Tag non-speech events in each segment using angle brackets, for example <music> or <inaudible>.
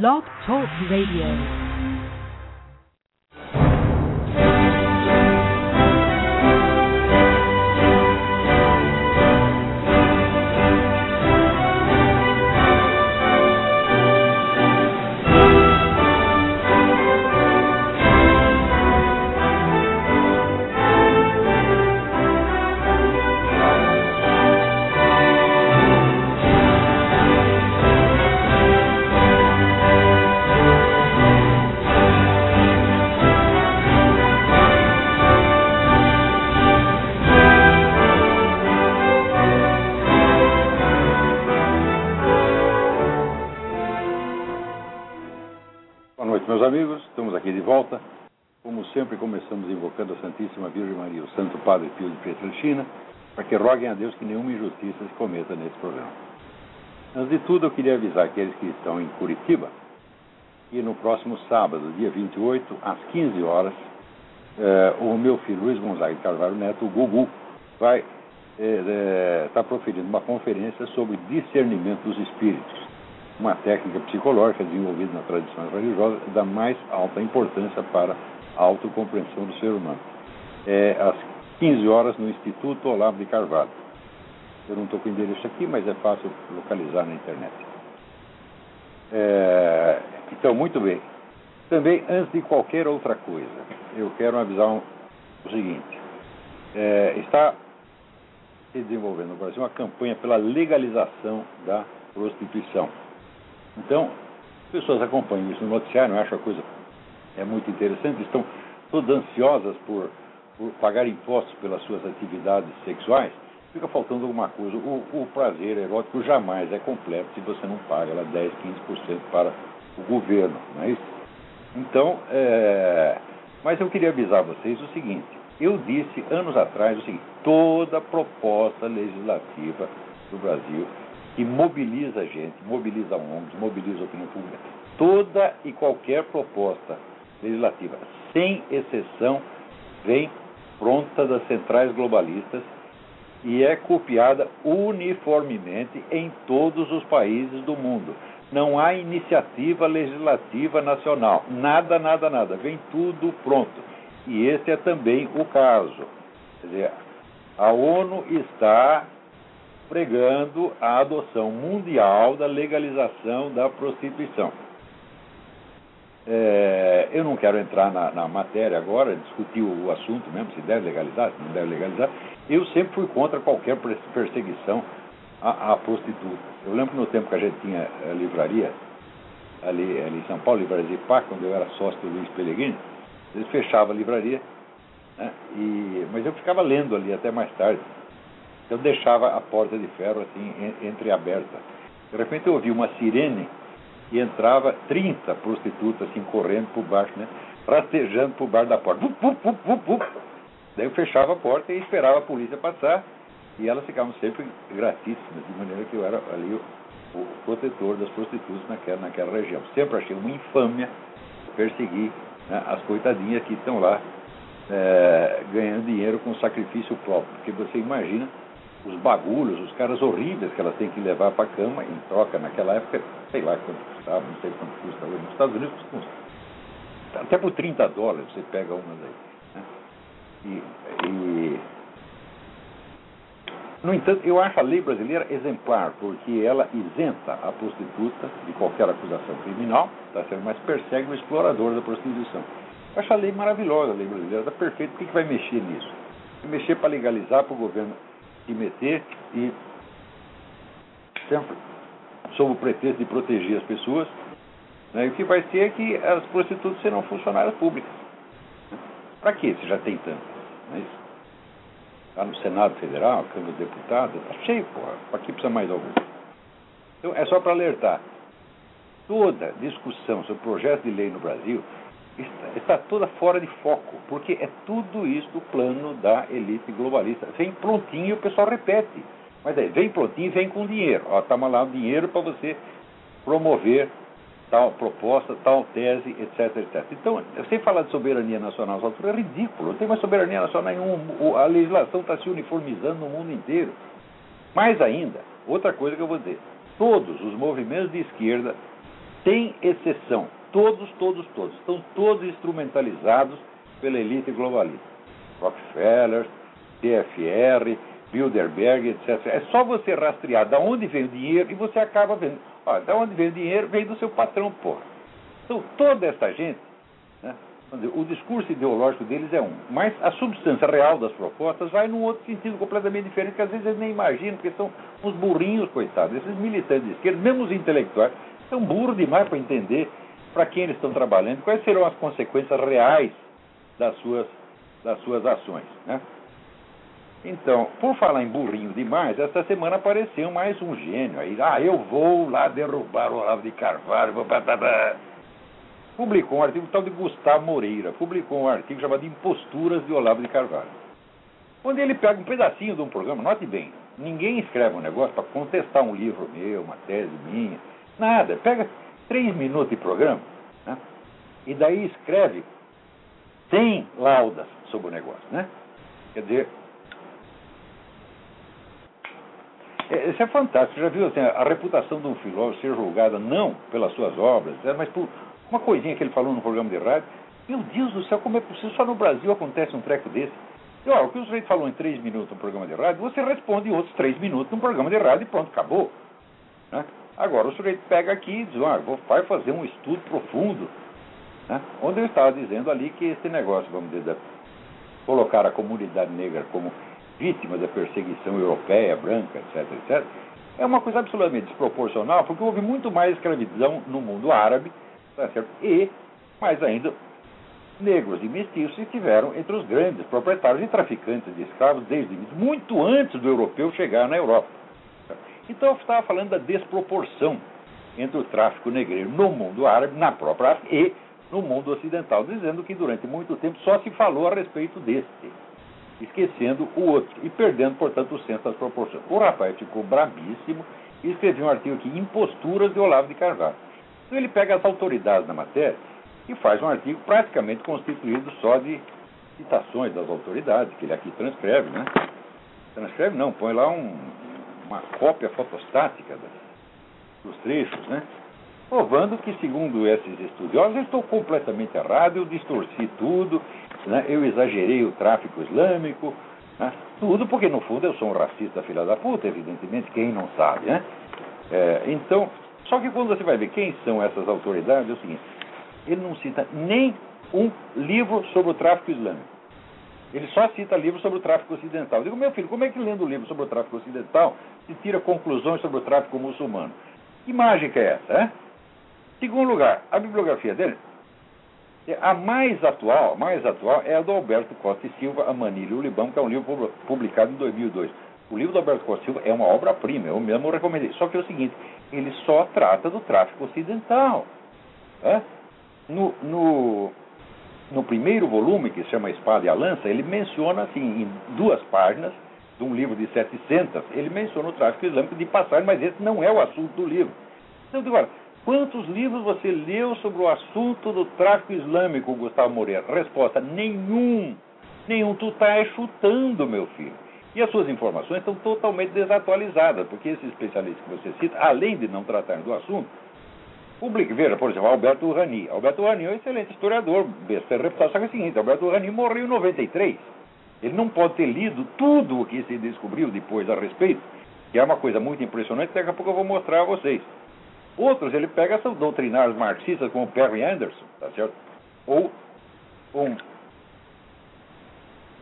Blog Talk Radio. Padre Pio de Pietrelcina, para que roguem a Deus que nenhuma injustiça se cometa nesse programa. Antes de tudo, eu queria avisar aqueles que estão em Curitiba que no próximo sábado, dia 28, às 15 horas, eh, o meu filho Luiz Gonzaga de Carvalho Neto, o Gugu, vai estar proferindo uma conferência sobre discernimento dos espíritos uma técnica psicológica desenvolvida na tradição religiosa da mais alta importância para a autocompreensão do ser humano. É às 15 horas no Instituto Olavo de Carvalho. Eu não estou com o endereço aqui, mas é fácil localizar na internet. É, então, muito bem. Também, antes de qualquer outra coisa, eu quero avisar um, o seguinte: é, está se desenvolvendo no Brasil uma campanha pela legalização da prostituição. Então, as pessoas acompanham isso no noticiário, acham a coisa é muito interessante, estão todas ansiosas por, pagar impostos pelas suas atividades sexuais, fica faltando alguma coisa. O, o prazer erótico jamais é completo se você não paga lá 10, 15% para o governo, não é isso? Então, é... mas eu queria avisar vocês o seguinte, eu disse anos atrás o seguinte, toda proposta legislativa do Brasil que mobiliza a gente, mobiliza ONGs, mobiliza a opinião pública. Toda e qualquer proposta legislativa, sem exceção, vem pronta das centrais globalistas e é copiada uniformemente em todos os países do mundo. Não há iniciativa legislativa nacional, nada, nada, nada, vem tudo pronto. E esse é também o caso. Quer dizer, a ONU está pregando a adoção mundial da legalização da prostituição. É, eu não quero entrar na, na, matéria agora, discutir o assunto mesmo, se deve legalizar, se não deve legalizar. Eu sempre fui contra qualquer perseguição à, à prostituta. Eu lembro no tempo que a gente tinha a livraria, ali, ali em São Paulo, livraria de Pá, quando eu era sócio do Luiz Pellegrini, eles fechavam a livraria, né, e, mas eu ficava lendo ali até mais tarde. Eu deixava a porta de ferro assim entreaberta. De repente eu ouvi uma sirene e entrava 30 prostitutas assim correndo por baixo, né? Rastejando por baixo da porta. Vup, vup, vup, Daí eu fechava a porta e esperava a polícia passar e elas ficavam sempre gratíssimas, de maneira que eu era ali o, o protetor das prostitutas naquela, naquela região. Sempre achei uma infâmia perseguir né, as coitadinhas que estão lá é, ganhando dinheiro com sacrifício próprio. Porque você imagina os bagulhos, os caras horríveis que elas têm que levar para a cama em troca naquela época, sei lá quanto custava, não sei quanto custa hoje. Nos Estados Unidos custa até por 30 dólares você pega umas aí. Né? E, e, no entanto, eu acho a lei brasileira exemplar, porque ela isenta a prostituta de qualquer acusação criminal, tá certo? mas persegue o explorador da prostituição. Eu acho a lei maravilhosa, a lei brasileira, está perfeita. Por que, que vai mexer nisso? Vai mexer para legalizar para o governo se meter e sempre sob o pretexto de proteger as pessoas, né, o que vai ser é que as prostitutas serão funcionárias públicas. Para quê? Se já tem tanto. Não é isso? Está no Senado Federal, Câmara dos Deputados, está cheio, porra. Para que precisa mais algum? Então, é só para alertar. Toda discussão sobre projeto de lei no Brasil está, está, toda fora de foco, porque é tudo isso do plano da elite globalista. Vem prontinho e o pessoal repete. Mas vem prontinho e vem com dinheiro. Ó, lá o dinheiro para você promover tal proposta, tal tese, etc, etc. Então, sem falar de soberania nacional às alturas, é ridículo. Não tem mais soberania nacional nenhuma. A legislação está se uniformizando no mundo inteiro. Mais ainda, outra coisa que eu vou dizer. Todos os movimentos de esquerda tem exceção. Todos, todos, todos. Estão todos instrumentalizados pela elite globalista. Rockefeller, TFR, Bilderberg, etc. É só você rastrear de onde vem o dinheiro e você acaba vendo. Olha, de onde vem o dinheiro? Vem do seu patrão, porra. Então, toda essa gente, né, o discurso ideológico deles é um, mas a substância real das propostas vai num outro sentido completamente diferente, que às vezes eles nem imaginam, porque são uns burrinhos, coitados. Esses militantes de esquerda, mesmo os intelectuais, são burros demais para entender para quem eles estão trabalhando, quais serão as consequências reais das suas, das suas ações. Né? Então, por falar em burrinho demais, essa semana apareceu mais um gênio aí. Ah, eu vou lá derrubar o Olavo de Carvalho. Publicou um artigo tal de Gustavo Moreira. Publicou um artigo chamado Imposturas de Olavo de Carvalho. Onde ele pega um pedacinho de um programa, note bem, ninguém escreve um negócio para contestar um livro meu, uma tese minha, nada. Pega três minutos de programa né? e daí escreve 100 laudas sobre o negócio. Né? Quer dizer, É, isso é fantástico. Já viu assim, a reputação de um filósofo ser julgada não pelas suas obras, né, mas por uma coisinha que ele falou no programa de rádio. Meu Deus do céu, como é possível? Só no Brasil acontece um treco desse. E, ó, o que o sujeito falou em três minutos no programa de rádio, você responde em outros três minutos no programa de rádio e pronto, acabou. Né? Agora o sujeito pega aqui e diz, ah, vou, vai fazer um estudo profundo. Né? Onde eu estava dizendo ali que esse negócio, vamos dizer, colocar a comunidade negra como vítima da perseguição europeia, branca, etc., etc., é uma coisa absolutamente desproporcional, porque houve muito mais escravidão no mundo árabe, tá certo? e, mais ainda, negros e mestiços estiveram entre os grandes proprietários e traficantes de escravos desde muito antes do europeu chegar na Europa. Então eu estava falando da desproporção entre o tráfico negreiro no mundo árabe, na própria África e no mundo ocidental, dizendo que durante muito tempo só se falou a respeito desse esquecendo o outro e perdendo, portanto, o senso das proporções. O rapaz ficou brabíssimo e escreveu um artigo aqui, Imposturas de Olavo de Carvalho. Então ele pega as autoridades da matéria e faz um artigo praticamente constituído só de citações das autoridades, que ele aqui transcreve, né? Transcreve não, põe lá um, uma cópia fotostática dos trechos, né? Provando que, segundo esses estudiosos, eu estou completamente errado, eu distorci tudo, né? eu exagerei o tráfico islâmico, né? tudo porque, no fundo, eu sou um racista filha da puta, evidentemente, quem não sabe, né? É, então, só que quando você vai ver quem são essas autoridades, é o seguinte, ele não cita nem um livro sobre o tráfico islâmico. Ele só cita livros sobre o tráfico ocidental. Eu digo, meu filho, como é que lendo o livro sobre o tráfico ocidental se tira conclusões sobre o tráfico muçulmano? Que mágica é essa, é? Segundo lugar, a bibliografia dele é, a mais atual, mais atual é a do Alberto Costa e Silva, A Manilha e o Libão, que é um livro publicado em 2002. O livro do Alberto Costa e Silva é uma obra-prima, eu mesmo recomendei. Só que é o seguinte, ele só trata do tráfico ocidental. Né? No, no primeiro volume, que se chama Espada e a Lança, ele menciona, assim, em duas páginas, de um livro de 700, ele menciona o tráfico islâmico de passagem, mas esse não é o assunto do livro. Então, olha, Quantos livros você leu sobre o assunto do tráfico islâmico, Gustavo Moreira? Resposta: nenhum. Nenhum. Tu está chutando, meu filho. E as suas informações estão totalmente desatualizadas, porque esses especialistas que você cita, além de não tratarem do assunto, publica. Veja, por exemplo, Alberto Rani. Alberto Rani é um excelente historiador, besta que é o seguinte: Alberto Rani morreu em 93. Ele não pode ter lido tudo o que se descobriu depois a respeito, que é uma coisa muito impressionante, daqui a pouco eu vou mostrar a vocês. Outros, ele pega são doutrinários marxistas, como Perry Anderson, tá certo? Ou um,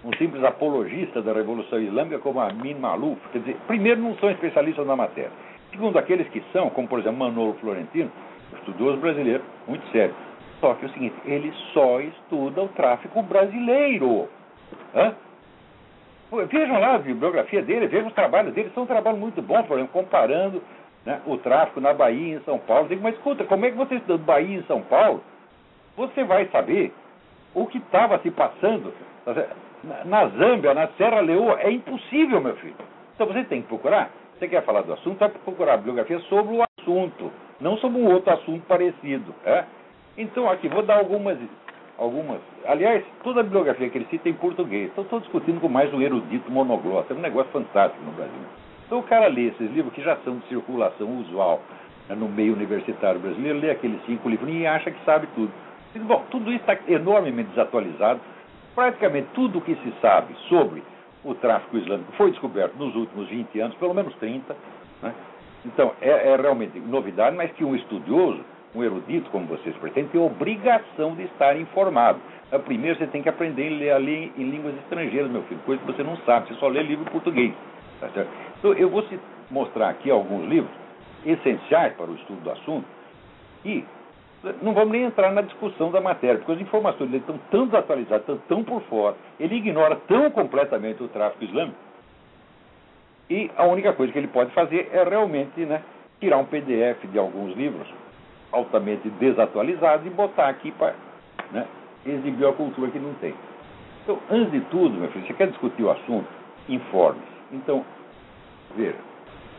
um simples apologista da Revolução Islâmica, como Amin Malouf. Quer dizer, primeiro, não são especialistas na matéria. Segundo, aqueles que são, como por exemplo Manolo Florentino, estudioso brasileiro, muito sério. Só que é o seguinte, ele só estuda o tráfico brasileiro. Hã? Vejam lá a bibliografia dele, vejam os trabalhos dele, são um trabalho muito bom, por exemplo, comparando né, o tráfico na Bahia e em São Paulo. Digo, mas escuta, como é que você estudando Bahia e São Paulo, você vai saber o que estava se passando na Zâmbia, na Serra Leoa? É impossível, meu filho. Então você tem que procurar. Você quer falar do assunto, vai procurar bibliografia sobre o assunto, não sobre um outro assunto parecido. É? Então, aqui, vou dar algumas, algumas. Aliás, toda a bibliografia que ele cita é em português. Então, estou discutindo com mais um erudito monoglota. É um negócio fantástico no Brasil. Então o cara lê esses livros que já são de circulação usual né, no meio universitário brasileiro, lê aqueles cinco livros e acha que sabe tudo. Bom, tudo isso está enormemente desatualizado. Praticamente tudo o que se sabe sobre o tráfico islâmico foi descoberto nos últimos 20 anos, pelo menos 30. Né? Então, é, é, realmente novidade, mas que um estudioso, um erudito como vocês pretendem, tem obrigação de estar informado. Primeiro, você tem que aprender a ler, a ler em línguas estrangeiras, meu filho, coisa que você não sabe, você só lê livro em português. Tá então, eu vou mostrar aqui alguns livros essenciais para o estudo do assunto e não vamos nem entrar na discussão da matéria, porque as informações dele estão tão desatualizadas, estão tão por fora, ele ignora tão completamente o tráfico islâmico, e a única coisa que ele pode fazer é realmente né, tirar um PDF de alguns livros altamente desatualizados e botar aqui para né, exibir a cultura que não tem. Então, antes de tudo, meu filho, você quer discutir o assunto? Informe-se. Então, veja,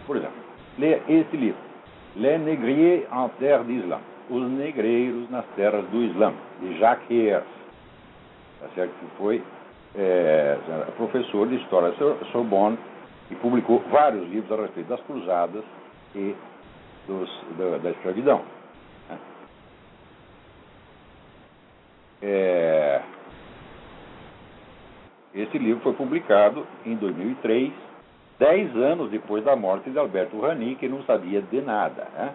por exemplo, leia esse livro, Les Négriers en Terre d'Islam, Os Negreiros nas Terras do Islã, de Jacques Heers, tá certo? que foi é, professor de História Sorbonne e publicou vários livros a respeito das cruzadas e dos, da, da, escravidão. É, esse livro foi publicado em 2003, dez anos depois da morte de Alberto Rani, que não sabia de nada. Né?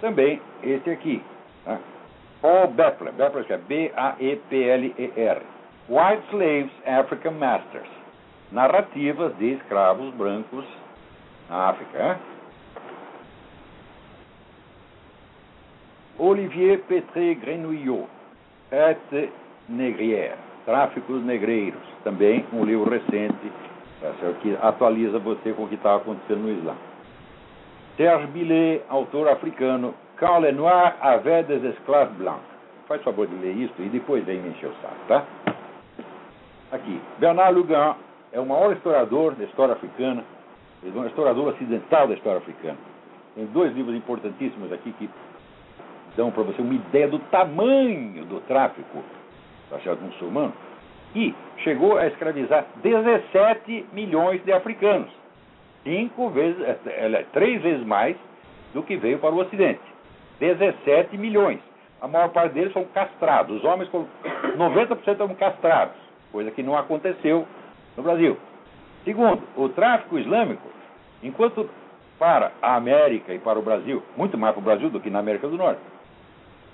Também esse aqui, né? Paul Bepler, Bepler é B-A-E-P-L-E-R, White Slaves, African Masters, narrativas de escravos brancos na África. Olivier Petré Grenouillot, Et Negrière, Tráficos Negreiros, também um livro recente tá que atualiza você com o que estava acontecendo no Islã. Serge Billet, autor africano, Quand les Noirs des esclaves blancs. Faz favor de ler isso e depois vem me encher o saco, tá? Aqui, Bernard Lugan é o maior historiador da história africana, é um historiador ocidental da história africana. Tem dois livros importantíssimos aqui que dão para você uma ideia do tamanho do tráfico do muçulmano e chegou a escravizar 17 milhões de africanos. Cinco vezes, é, é, três vezes mais do que veio para o Ocidente. 17 milhões. A maior parte deles são castrados. Os homens, 90% são castrados, coisa que não aconteceu no Brasil. Segundo, o tráfico islâmico, enquanto para a América e para o Brasil, muito mais para o Brasil do que na América do Norte,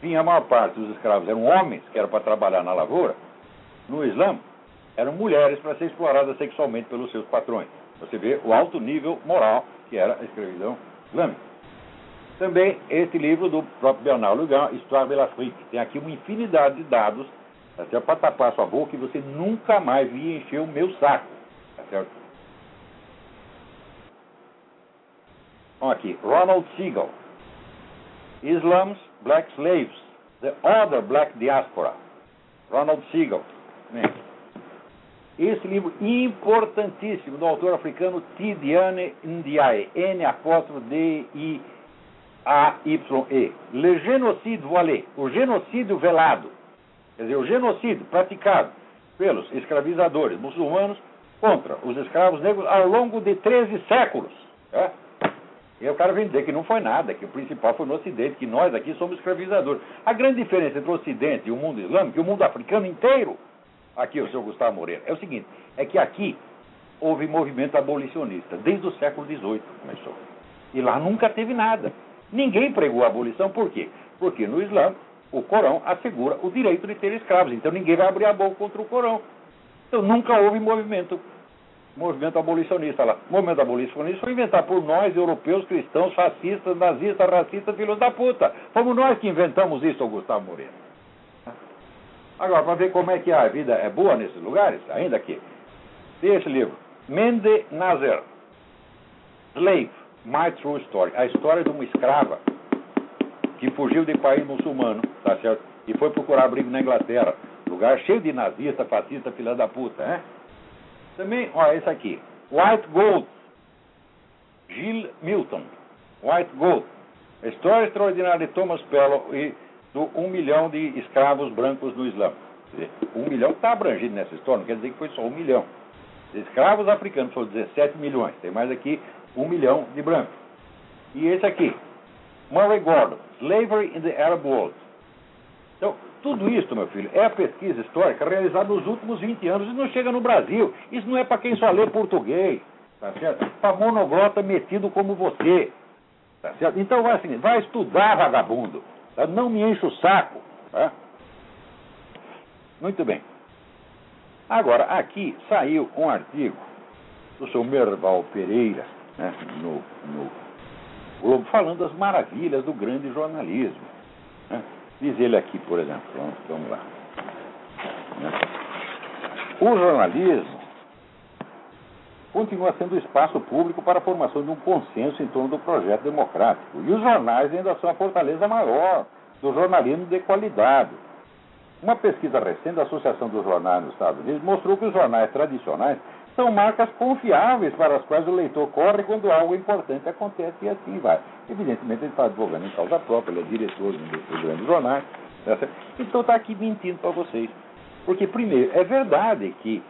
vinha a maior parte dos escravos eram homens, que eram para trabalhar na lavoura, no Islã, eram mulheres para ser exploradas sexualmente pelos seus patrões. Você vê o alto nível moral que era a escravidão islâmica. Também este livro do próprio Bernard Lugan, Histoire de l'Afrique. Tem aqui uma infinidade de dados até para tapar sua boca e você nunca mais via encher o meu saco. Tá certo? Vamos aqui. Ronald Siegel. Islam's Black Slaves. The Other Black Diaspora. Ronald Siegel. Esse livro importantíssimo do autor africano Tidiane Ndiaye, N apóstrofo D I A Y E, Le Génocide Voilé, o genocídio velado, quer dizer, o genocídio praticado pelos escravizadores muçulmanos contra os escravos negros ao longo de 13 séculos. É? E o cara vem dizer que não foi nada, que o principal foi no Ocidente, que nós aqui somos escravizadores. A grande diferença entre o Ocidente e o mundo islâmico, e o mundo africano inteiro, aqui o senhor Gustavo Moreira, é o seguinte: é que aqui houve movimento abolicionista, desde o século XVIII começou. E lá nunca teve nada. Ninguém pregou a abolição, por quê? Porque no Islã, o Corão assegura o direito de ter escravos, então ninguém vai abrir a boca contra o Corão. Então nunca houve movimento movimento abolicionista lá. O movimento abolicionista foi inventado por nós, europeus, cristãos, fascistas, nazistas, racistas, filhos da puta. Fomos nós que inventamos isso, Gustavo Moreira. Agora, para ver como é que a vida é boa nesses lugares, ainda aqui, tem esse livro, Mende Nazer, Slave, My True Story, a história de uma escrava que fugiu de país muçulmano, tá certo? E foi procurar abrigo na Inglaterra, lugar cheio de nazista, fascista, filha da puta, né? Também, olha, esse aqui, White Gold, Gilles Milton, White Gold, a história extraordinária de Thomas Pello e do um milhão de escravos brancos no Islã. Dizer, um milhão está abrangido nessa história, não quer dizer que foi só um milhão. Escravos africanos foram 17 milhões, tem mais aqui um milhão de brancos. E esse aqui, Murray Gordon, Slavery in the Arab World. Então, tudo isso, meu filho, é pesquisa histórica realizada nos últimos 20 anos e não chega no Brasil. Isso não é para quem só lê português, tá certo? Para monoglota metido como você, tá certo? Então, vai assim, vai estudar, vagabundo. Tá? Não me enche o saco, tá? Muito bem. Agora, aqui saiu um artigo do seu Merval Pereira, né, no, no Globo, falando das maravilhas do grande jornalismo. Né? Diz ele aqui, por exemplo, vamos, vamos lá. Né? O jornalismo continua sendo espaço público para a formação de um consenso em torno do projeto democrático. E os jornais ainda são a fortaleza maior do jornalismo de qualidade. Uma pesquisa recente da Associação dos Jornais nos Estados Unidos mostrou que os jornais tradicionais são marcas confiáveis para as quais o leitor corre quando algo importante acontece e assim vai. Evidentemente, ele está advogando em causa própria, ele é diretor dos grandes jornais. Tá então, está aqui mentindo para vocês. Porque, primeiro, é verdade que,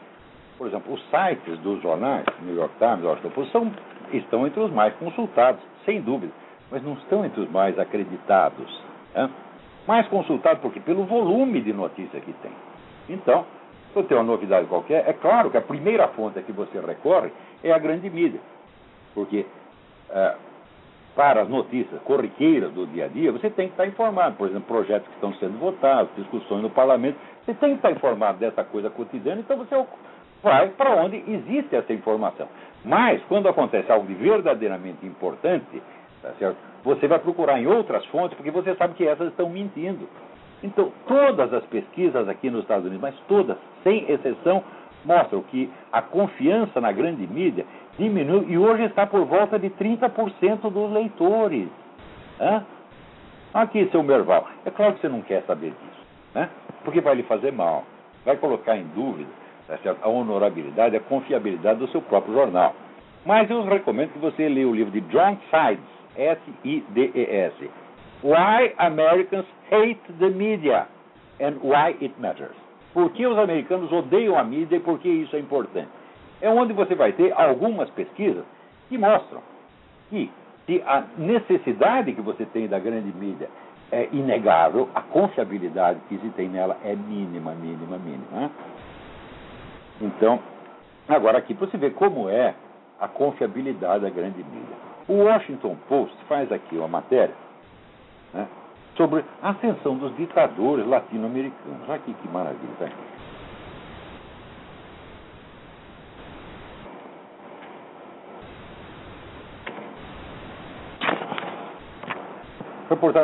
por exemplo, os sites dos jornais, New York Times, Washington Post, são, estão entre os mais consultados, sem dúvida, mas não estão entre os mais acreditados. Né? Mais consultados porque pelo volume de notícia que tem. Então, se tem uma novidade qualquer, é claro que a primeira fonte a que você recorre é a grande mídia. Porque é, para as notícias corriqueiras do dia a dia, você tem que estar informado. Por exemplo, projetos que estão sendo votados, discussões no parlamento. Você tem que estar informado dessa coisa cotidiana, então você vai para onde existe essa informação. Mas, quando acontece algo de verdadeiramente importante, tá você vai procurar em outras fontes, porque você sabe que essas estão mentindo. Então, todas as pesquisas aqui nos Estados Unidos, mas todas, sem exceção, mostram que a confiança na grande mídia diminui e hoje está por volta de 30% dos leitores. Hã? Aqui, seu Merval, é claro que você não quer saber disso, né? porque vai lhe fazer mal, vai colocar em dúvida tá a honorabilidade, a confiabilidade do seu próprio jornal. Mas eu recomendo que você leia o livro de John Sides, S-I-D-E-S, Why Americans Hate the Media and Why It Matters. Por que os americanos odeiam a mídia e por que isso é importante? É onde você vai ter algumas pesquisas que mostram que se a necessidade que você tem da grande mídia é inegável, a confiabilidade que se tem nela é mínima, mínima, mínima. Né? Então, agora aqui para você ver como é a confiabilidade da grande mídia. O Washington Post faz aqui uma matéria né, sobre a ascensão dos ditadores latino-americanos. Olha aqui que maravilha. Tá?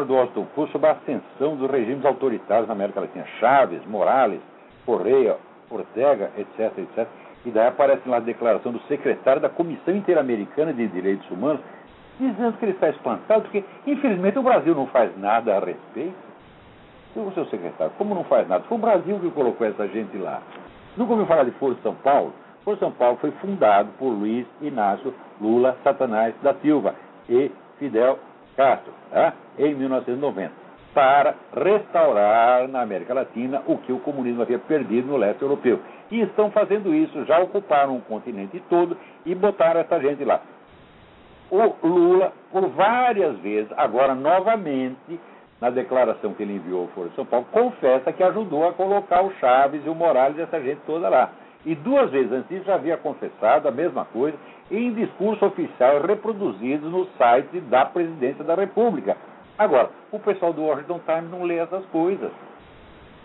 Do Washington Post sobre a ascensão dos regimes autoritários na América Latina. Chaves, Morales, Correia, Ortega, etc, etc. E daí aparece lá a declaração do secretário da Comissão Interamericana de Direitos Humanos, dizendo que ele está espantado, porque, infelizmente, o Brasil não faz nada a respeito. o seu secretário, como não faz nada? Foi o Brasil que colocou essa gente lá. Nunca ouviu falar de Foro de São Paulo? Foro de São Paulo foi fundado por Luiz Inácio Lula Satanás da Silva e Fidel Castro, tá? em 1990, para restaurar na América Latina o que o comunismo havia perdido no leste europeu. E estão fazendo isso, já ocuparam o continente todo e botaram essa gente lá o Lula, por várias vezes, agora novamente, na declaração que ele enviou ao Foro de São Paulo, confessa que ajudou a colocar o Chaves e o Morales e essa gente toda lá. E duas vezes antes disso já havia confessado a mesma coisa em discurso oficial reproduzido no site da Presidência da República. Agora, o pessoal do Washington Times não lê essas coisas.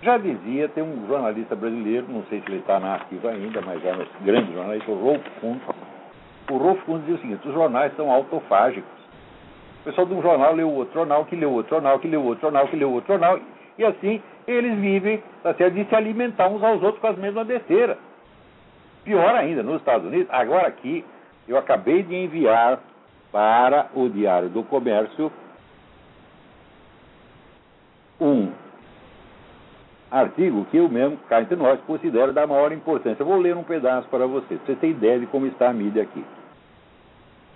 Já dizia, tem um jornalista brasileiro, não sei se ele está na ativa ainda, mas é um grande jornalista, o Rolf Kuntz, o Rolf Kuhn dizia o seguinte: os jornais são autofágicos. O pessoal de um jornal o outro jornal, que o outro jornal, que o outro jornal, que o outro jornal, e assim eles vivem tá de se alimentar uns aos outros com as mesmas besteiras. Pior ainda, nos Estados Unidos, agora aqui, eu acabei de enviar para o Diário do Comércio um artigo que eu mesmo, cá entre nós, considero da maior importância. Eu vou ler um pedaço para você, para você ter ideia de como está a mídia aqui.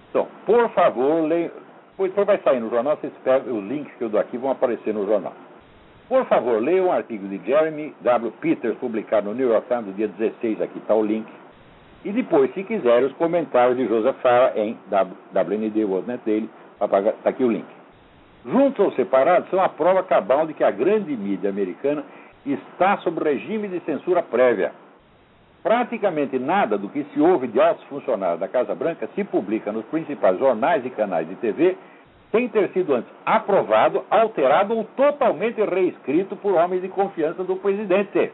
Então, por favor, leia. Depois vai sair no jornal, vocês pegam os links que eu dou aqui, vão aparecer no jornal. Por favor, leia um artigo de Jeremy W. Peters, publicado no New York Times, no dia 16, aqui está o link. E depois, se quiser, os comentários de Joseph Farah em WND, o Net dele, está aqui o link. juntos ou separados, são a prova cabal de que a grande mídia americana está sob regime de censura prévia. Praticamente nada do que se ouve de altos funcionários da Casa Branca se publica nos principais jornais e canais de TV sem ter sido antes aprovado, alterado ou totalmente reescrito por homens de confiança do presidente.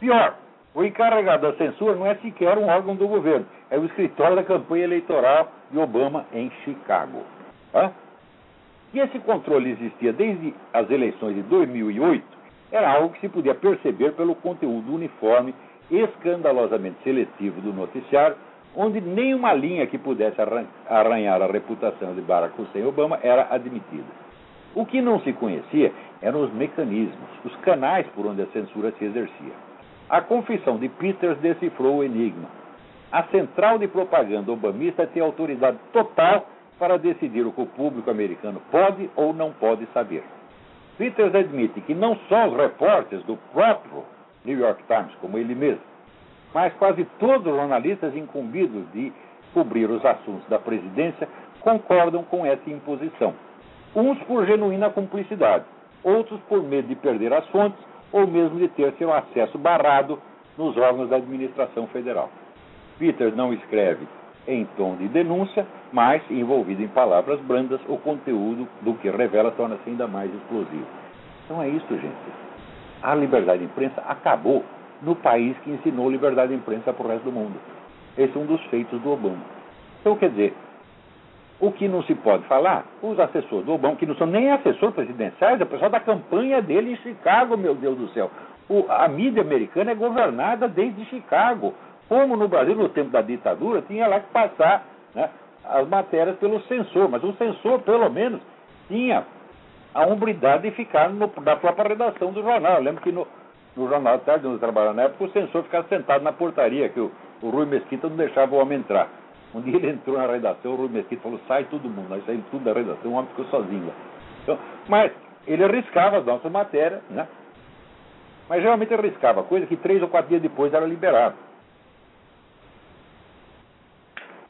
Pior, o encarregado da censura não é sequer um órgão do governo, é o escritório da campanha eleitoral de Obama em Chicago. Hã? Que esse controle existia desde as eleições de 2008 era algo que se podia perceber pelo conteúdo uniforme escandalosamente seletivo do noticiário, onde nenhuma linha que pudesse arranhar a reputação de Barack Hussein Obama era admitida. O que não se conhecia eram os mecanismos, os canais por onde a censura se exercia. A confissão de Peters decifrou o enigma. A central de propaganda obamista tem autoridade total para decidir o que o público americano pode ou não pode saber. Peters admite que não só os repórteres do próprio New York Times, como ele mesmo, mas quase todos os jornalistas incumbidos de cobrir os assuntos da presidência concordam com essa imposição. Uns por genuína cumplicidade, outros por medo de perder as fontes ou mesmo de ter seu acesso barrado nos órgãos da administração federal. Peters não escreve em tom de denúncia, mas envolvido em palavras brandas, o conteúdo do que revela torna-se ainda mais explosivo. Então é isso, gente a liberdade de imprensa acabou no país que ensinou liberdade de imprensa para o resto do mundo. Esse é um dos feitos do Obama. Então, quer dizer, o que não se pode falar, os assessores do Obama, que não são nem assessores presidenciais, é o pessoal da campanha dele em Chicago, meu Deus do céu. O, a mídia americana é governada desde Chicago. Como no Brasil, no tempo da ditadura, tinha lá que passar né, as matérias pelo censor, mas o censor, pelo menos, tinha a hombridade de ficar no, na própria redação do jornal. Eu lembro que no, no Jornal de Tarde, onde eu trabalhava na época, o censor ficava sentado na portaria, que o, o Rui Mesquita não deixava o homem entrar. Um dia ele entrou na redação, o Rui Mesquita falou, sai todo mundo. Nós saímos tudo da redação, o homem ficou sozinho. Então, mas ele arriscava as nossas matérias, né? Mas geralmente arriscava coisa que três ou quatro dias depois era liberado.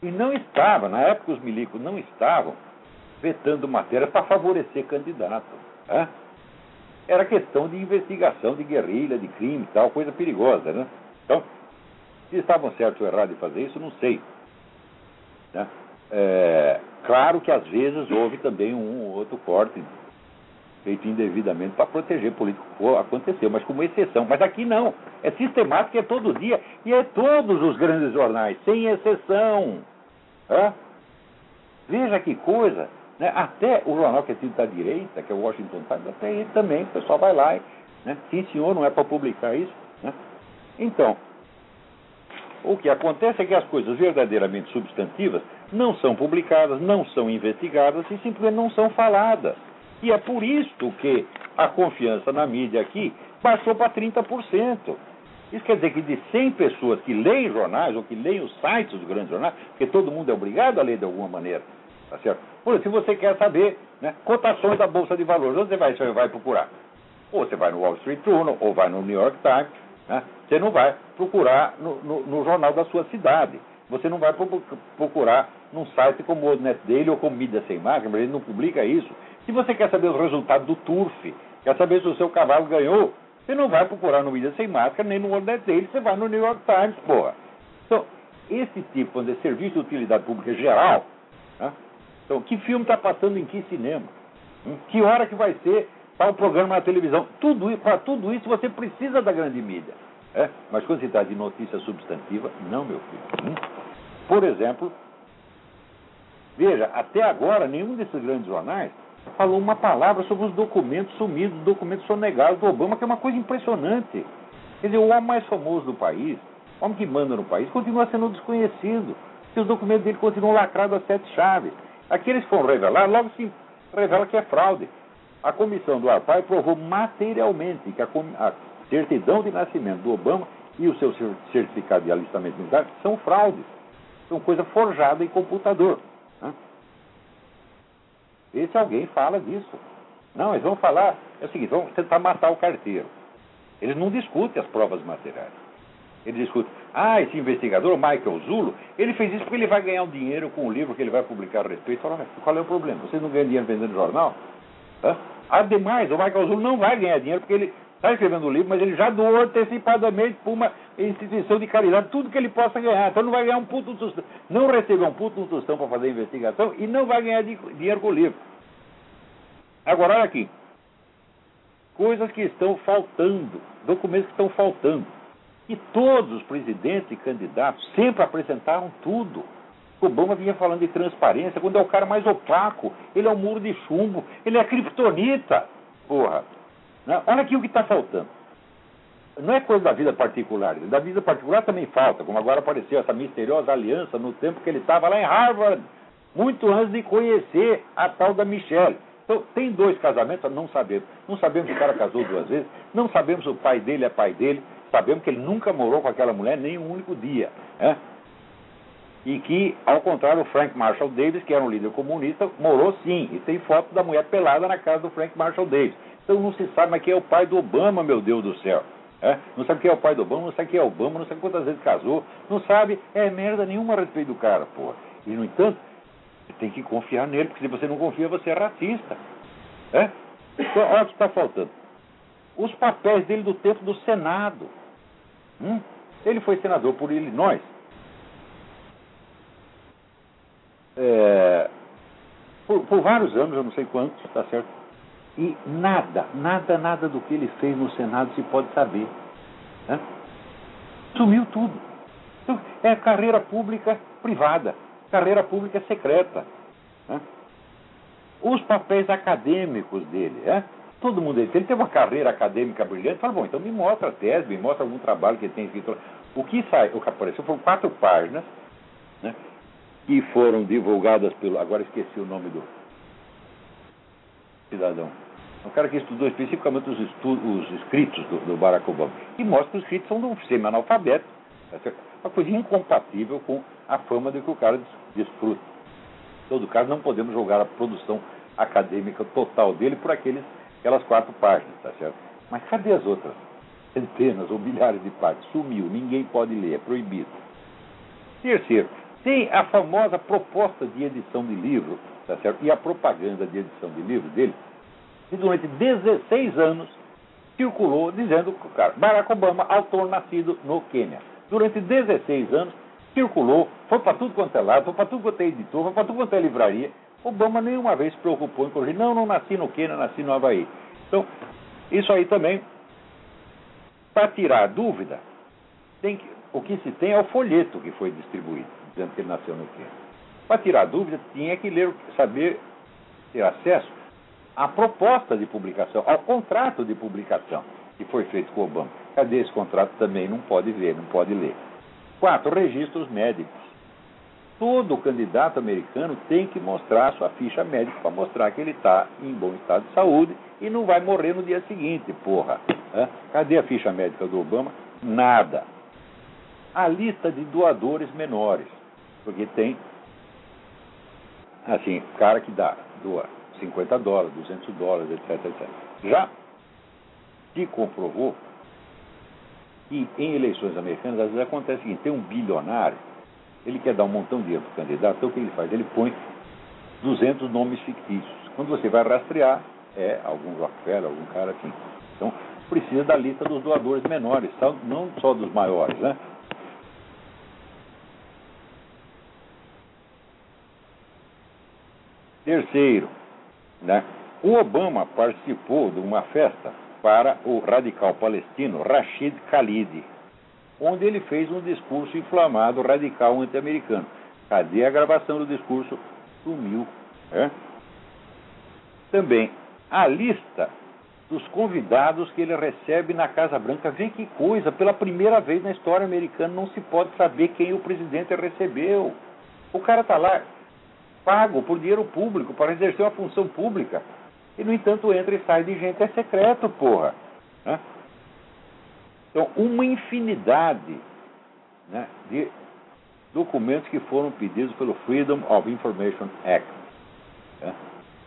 E não estava, na época os milicos não estavam vetando matéria para favorecer candidato. Né? Era questão de investigação de guerrilha, de crime e tal, coisa perigosa. Né? Então, se estavam certos ou errados em fazer isso, não sei. Né? É, claro que às vezes houve também um ou outro corte feito indevidamente para proteger político. Aconteceu, mas como exceção. Mas aqui não. É sistemático, é todo dia. E é todos os grandes jornais, sem exceção. É? Veja que coisa. Né? Até o jornal que é tido da direita, que é o Washington Times, até ele também, o pessoal vai lá e, né? sim senhor, não é para publicar isso. Né? Então, o que acontece é que as coisas verdadeiramente substantivas não são publicadas, não são investigadas e simplesmente não são faladas. E é por isso que a confiança na mídia aqui baixou para 30%. Isso quer dizer que de 100 pessoas que leem jornais ou que leem os sites dos grandes jornais, porque todo mundo é obrigado a ler de alguma maneira, Tá certo? Por se você quer saber né, cotações da Bolsa de Valores, onde você vai, você vai procurar? Ou você vai no Wall Street Journal, ou vai no New York Times. Né? Você não vai procurar no, no, no, jornal da sua cidade. Você não vai procurar num site como o Net Daily ou como Mídia Sem Marca, mas ele não publica isso. Se você quer saber os resultados do TURF, quer saber se o seu cavalo ganhou, você não vai procurar no Mídia Sem Máscara nem no World Net Daily, você vai no New York Times, porra. Então, esse tipo de serviço de utilidade pública geral, né, então, que filme está passando em que cinema? Hum? Que hora que vai ser para o programa na televisão? Tudo para tudo isso você precisa da grande mídia. É? Mas quando se trata de notícia substantiva, não, meu filho. Hum? Por exemplo, veja, até agora nenhum desses grandes jornais falou uma palavra sobre os documentos sumidos, os documentos sonegados do Obama, que é uma coisa impressionante. Quer dizer, o homem mais famoso do país, o homem que manda no país, continua sendo desconhecido. E os documentos dele continuam lacrados a sete chaves. Aqueles que foram revelar, logo se revela que é fraude. A comissão do ARPAI provou materialmente que a, a certidão de nascimento do Obama e o seu certificado de alistamento militar são fraudes. São coisa forjada em computador. Esse alguém fala disso. Não, eles vão falar, é o seguinte, vão tentar matar o carteiro. Eles não discutem as provas materiais. Ele discute, ah, esse investigador, Michael Zulo, ele fez isso porque ele vai ganhar um dinheiro com o livro que ele vai publicar a respeito. Fala, mas qual é o problema? Vocês não ganham dinheiro vendendo jornal? Ademais, o Michael Zulu não vai ganhar dinheiro porque ele está escrevendo o livro, mas ele já doou antecipadamente para uma instituição de caridade tudo que ele possa ganhar. Então não vai ganhar um puto tostão. Não recebeu um puto tostão para fazer a investigação e não vai ganhar dinheiro com o livro. Agora, olha aqui. Coisas que estão faltando, documentos que estão faltando. E todos os presidentes e candidatos sempre apresentaram tudo. Obama vinha falando de transparência, quando é o cara mais opaco, ele é o muro de chumbo, ele é criptonita. Porra. Né? Olha aqui o que está faltando. Não é coisa da vida particular, da vida particular também falta, como agora apareceu essa misteriosa aliança no tempo que ele estava lá em Harvard, muito antes de conhecer a tal da Michelle. Então, tem dois casamentos, não sabemos. Não sabemos se o cara casou duas vezes, não sabemos se o pai dele é pai dele, sabemos que ele nunca morou com aquela mulher nem um único dia. Né? E que, ao contrário, o Frank Marshall Davis, que era um líder comunista, morou sim. E tem foto da mulher pelada na casa do Frank Marshall Davis. Então não se sabe mais quem é o pai do Obama, meu Deus do céu. É? Não sabe quem é o pai do Obama, não sabe quem é o Obama, não sabe quantas vezes casou, não sabe é merda nenhuma a respeito do cara, pô. E, no entanto, você tem que confiar nele, porque se você não confia, você é racista. É? Então, olha o que está faltando. Os papéis dele do tempo do Senado. Hum? Ele foi senador por Illinois. É, por, por, vários anos, eu não sei quantos, está certo? E nada, nada, nada do que ele fez no Senado se pode saber. Né? Sumiu tudo. Então, é carreira pública privada, carreira pública secreta. Né? Os papéis acadêmicos dele, né? todo mundo ele teve uma carreira acadêmica brilhante, fala, bom, então me mostra a tese, me mostra algum trabalho que ele tem escrito. O que sai, o que apareceu foram quatro páginas, né, que foram divulgadas pelo. Agora esqueci o nome do cidadão. O cara que estudou especificamente os, estudos, os escritos do, do, Barack Obama. E mostra que os escritos são de um semi-analfabeto. Tá uma coisa incompatível com a fama de que o cara desfruta. Em todo caso, não podemos julgar a produção acadêmica total dele por aqueles, aquelas quatro páginas, tá certo? Mas cadê as outras? Centenas ou milhares de páginas. Sumiu, ninguém pode ler, é proibido. Terceiro, tem a famosa proposta de edição de livro, tá certo? E a propaganda de edição de livro dele, que durante 16 anos circulou dizendo que o cara, Barack Obama, autor nascido no Quênia. Durante 16 anos circulou, foi para tudo quanto é lado, foi para tudo quanto é editor, foi para tudo quanto é livraria. Obama nenhuma vez se preocupou em corrigir. Não, não nasci no Quênia, nasci no Havaí. Então, isso aí também, para tirar dúvida, tem que, o que se tem é o folheto que foi distribuído, dizendo que ele nasceu no Quênia. Para tirar dúvida, tinha que ler, saber ter acesso à proposta de publicação, ao contrato de publicação que foi feito com Obama. Cadê esse contrato? Também não pode ver, não pode ler. Quatro, registros médicos. Todo candidato americano tem que mostrar sua ficha médica para mostrar que ele está em bom estado de saúde e não vai morrer no dia seguinte, porra. É? Cadê a ficha médica do Obama? Nada. A lista de doadores menores, porque tem, assim, cara que dá, doa 50 dólares, 200 dólares, etc, etc. Já se comprovou que em eleições americanas, às vezes acontece o seguinte: tem um bilionário, ele quer dar um montão de dinheiro para o candidato, então o que ele faz? Ele põe 200 nomes fictícios. Quando você vai rastrear, é algum Rockefeller, algum cara assim. Então, precisa da lista dos doadores menores, não só dos maiores, né? Terceiro, né? o Obama participou de uma festa para o radical palestino Rashid Khalid, onde ele fez um discurso inflamado radical anti-americano. Cadê a gravação do discurso? Sumiu. É? Também a lista dos convidados que ele recebe na Casa Branca. Vê que coisa, pela primeira vez na história americana não se pode saber quem o presidente recebeu. O cara está lá pago por dinheiro público para exercer uma função pública. E, no entanto, entra e sai de gente, é secreto, porra. Né? Então, uma infinidade né, de documentos que foram pedidos pelo Freedom of Information Act. Né?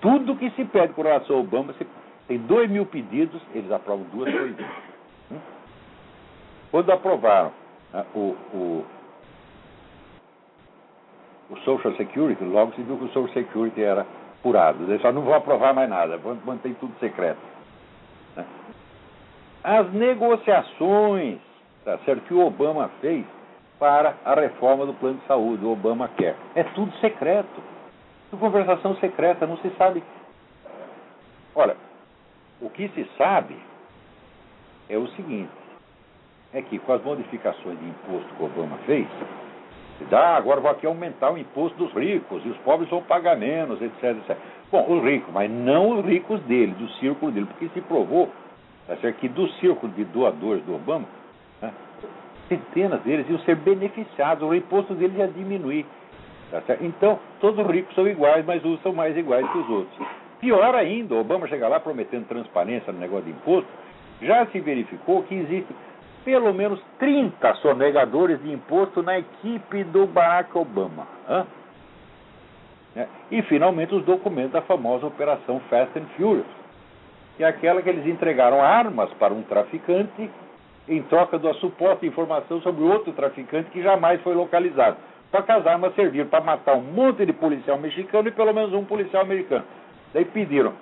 Tudo que se pede com relação ao Obama, se, tem dois mil pedidos, eles aprovam duas coisas. Hum? Quando aprovaram né, o, o, o Social Security, logo se viu que o Social Security era apurados. Eles só não vão aprovar mais nada, mantém tudo secreto. Né? As negociações tá certo, que o Obama fez para a reforma do plano de saúde, o Obama quer. É tudo secreto. Tudo conversação secreta, não se sabe. Olha, o que se sabe é o seguinte, é que com as modificações de imposto que o Obama fez, dá, agora vou aqui aumentar o imposto dos ricos, e os pobres vão pagar menos, etc, etc. Bom, os ricos, mas não os ricos dele, do círculo dele, porque se provou tá certo, que do círculo de doadores do Obama, né, centenas deles iam ser beneficiados, o imposto deles ia diminuir. Tá então, todos os ricos são iguais, mas uns são mais iguais que os outros. Pior ainda, Obama chega lá prometendo transparência no negócio de imposto, já se verificou que existe pelo menos 30 sonegadores de imposto na equipe do Barack Obama. Hã? É, e, finalmente, os documentos da famosa Operação Fast and Furious, que é aquela que eles entregaram armas para um traficante em troca da suposta informação sobre outro traficante que jamais foi localizado. Só que as armas serviram para matar um monte de policial mexicano e pelo menos um policial americano. Daí pediram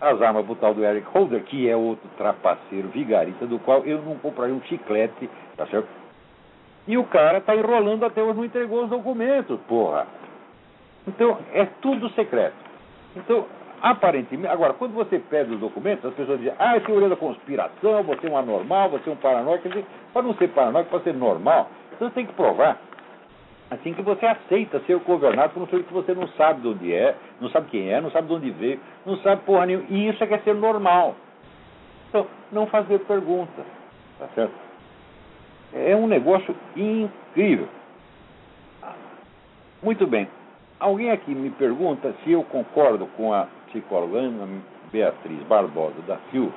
as armas para o tal do Eric Holder, que é outro trapaceiro vigarista, do qual eu não compraria um chiclete, tá certo? E o cara está enrolando até hoje, não entregou os documentos, porra. Então, é tudo secreto. Então, aparentemente, agora, quando você pede os documentos, as pessoas dizem, ah, é teoria da conspiração, você é um anormal, você é um paranoico. Para não ser paranoico, para ser normal, você tem que provar assim que você aceita ser governado por um sujeito que você não sabe de onde é, não sabe quem é, não sabe de onde veio, não sabe porra nenhuma. E isso é que é ser normal. Então, não fazer perguntas. Tá certo? É um negócio incrível. Muito bem. Alguém aqui me pergunta se eu concordo com a psicóloga Ana Beatriz Barbosa da Fio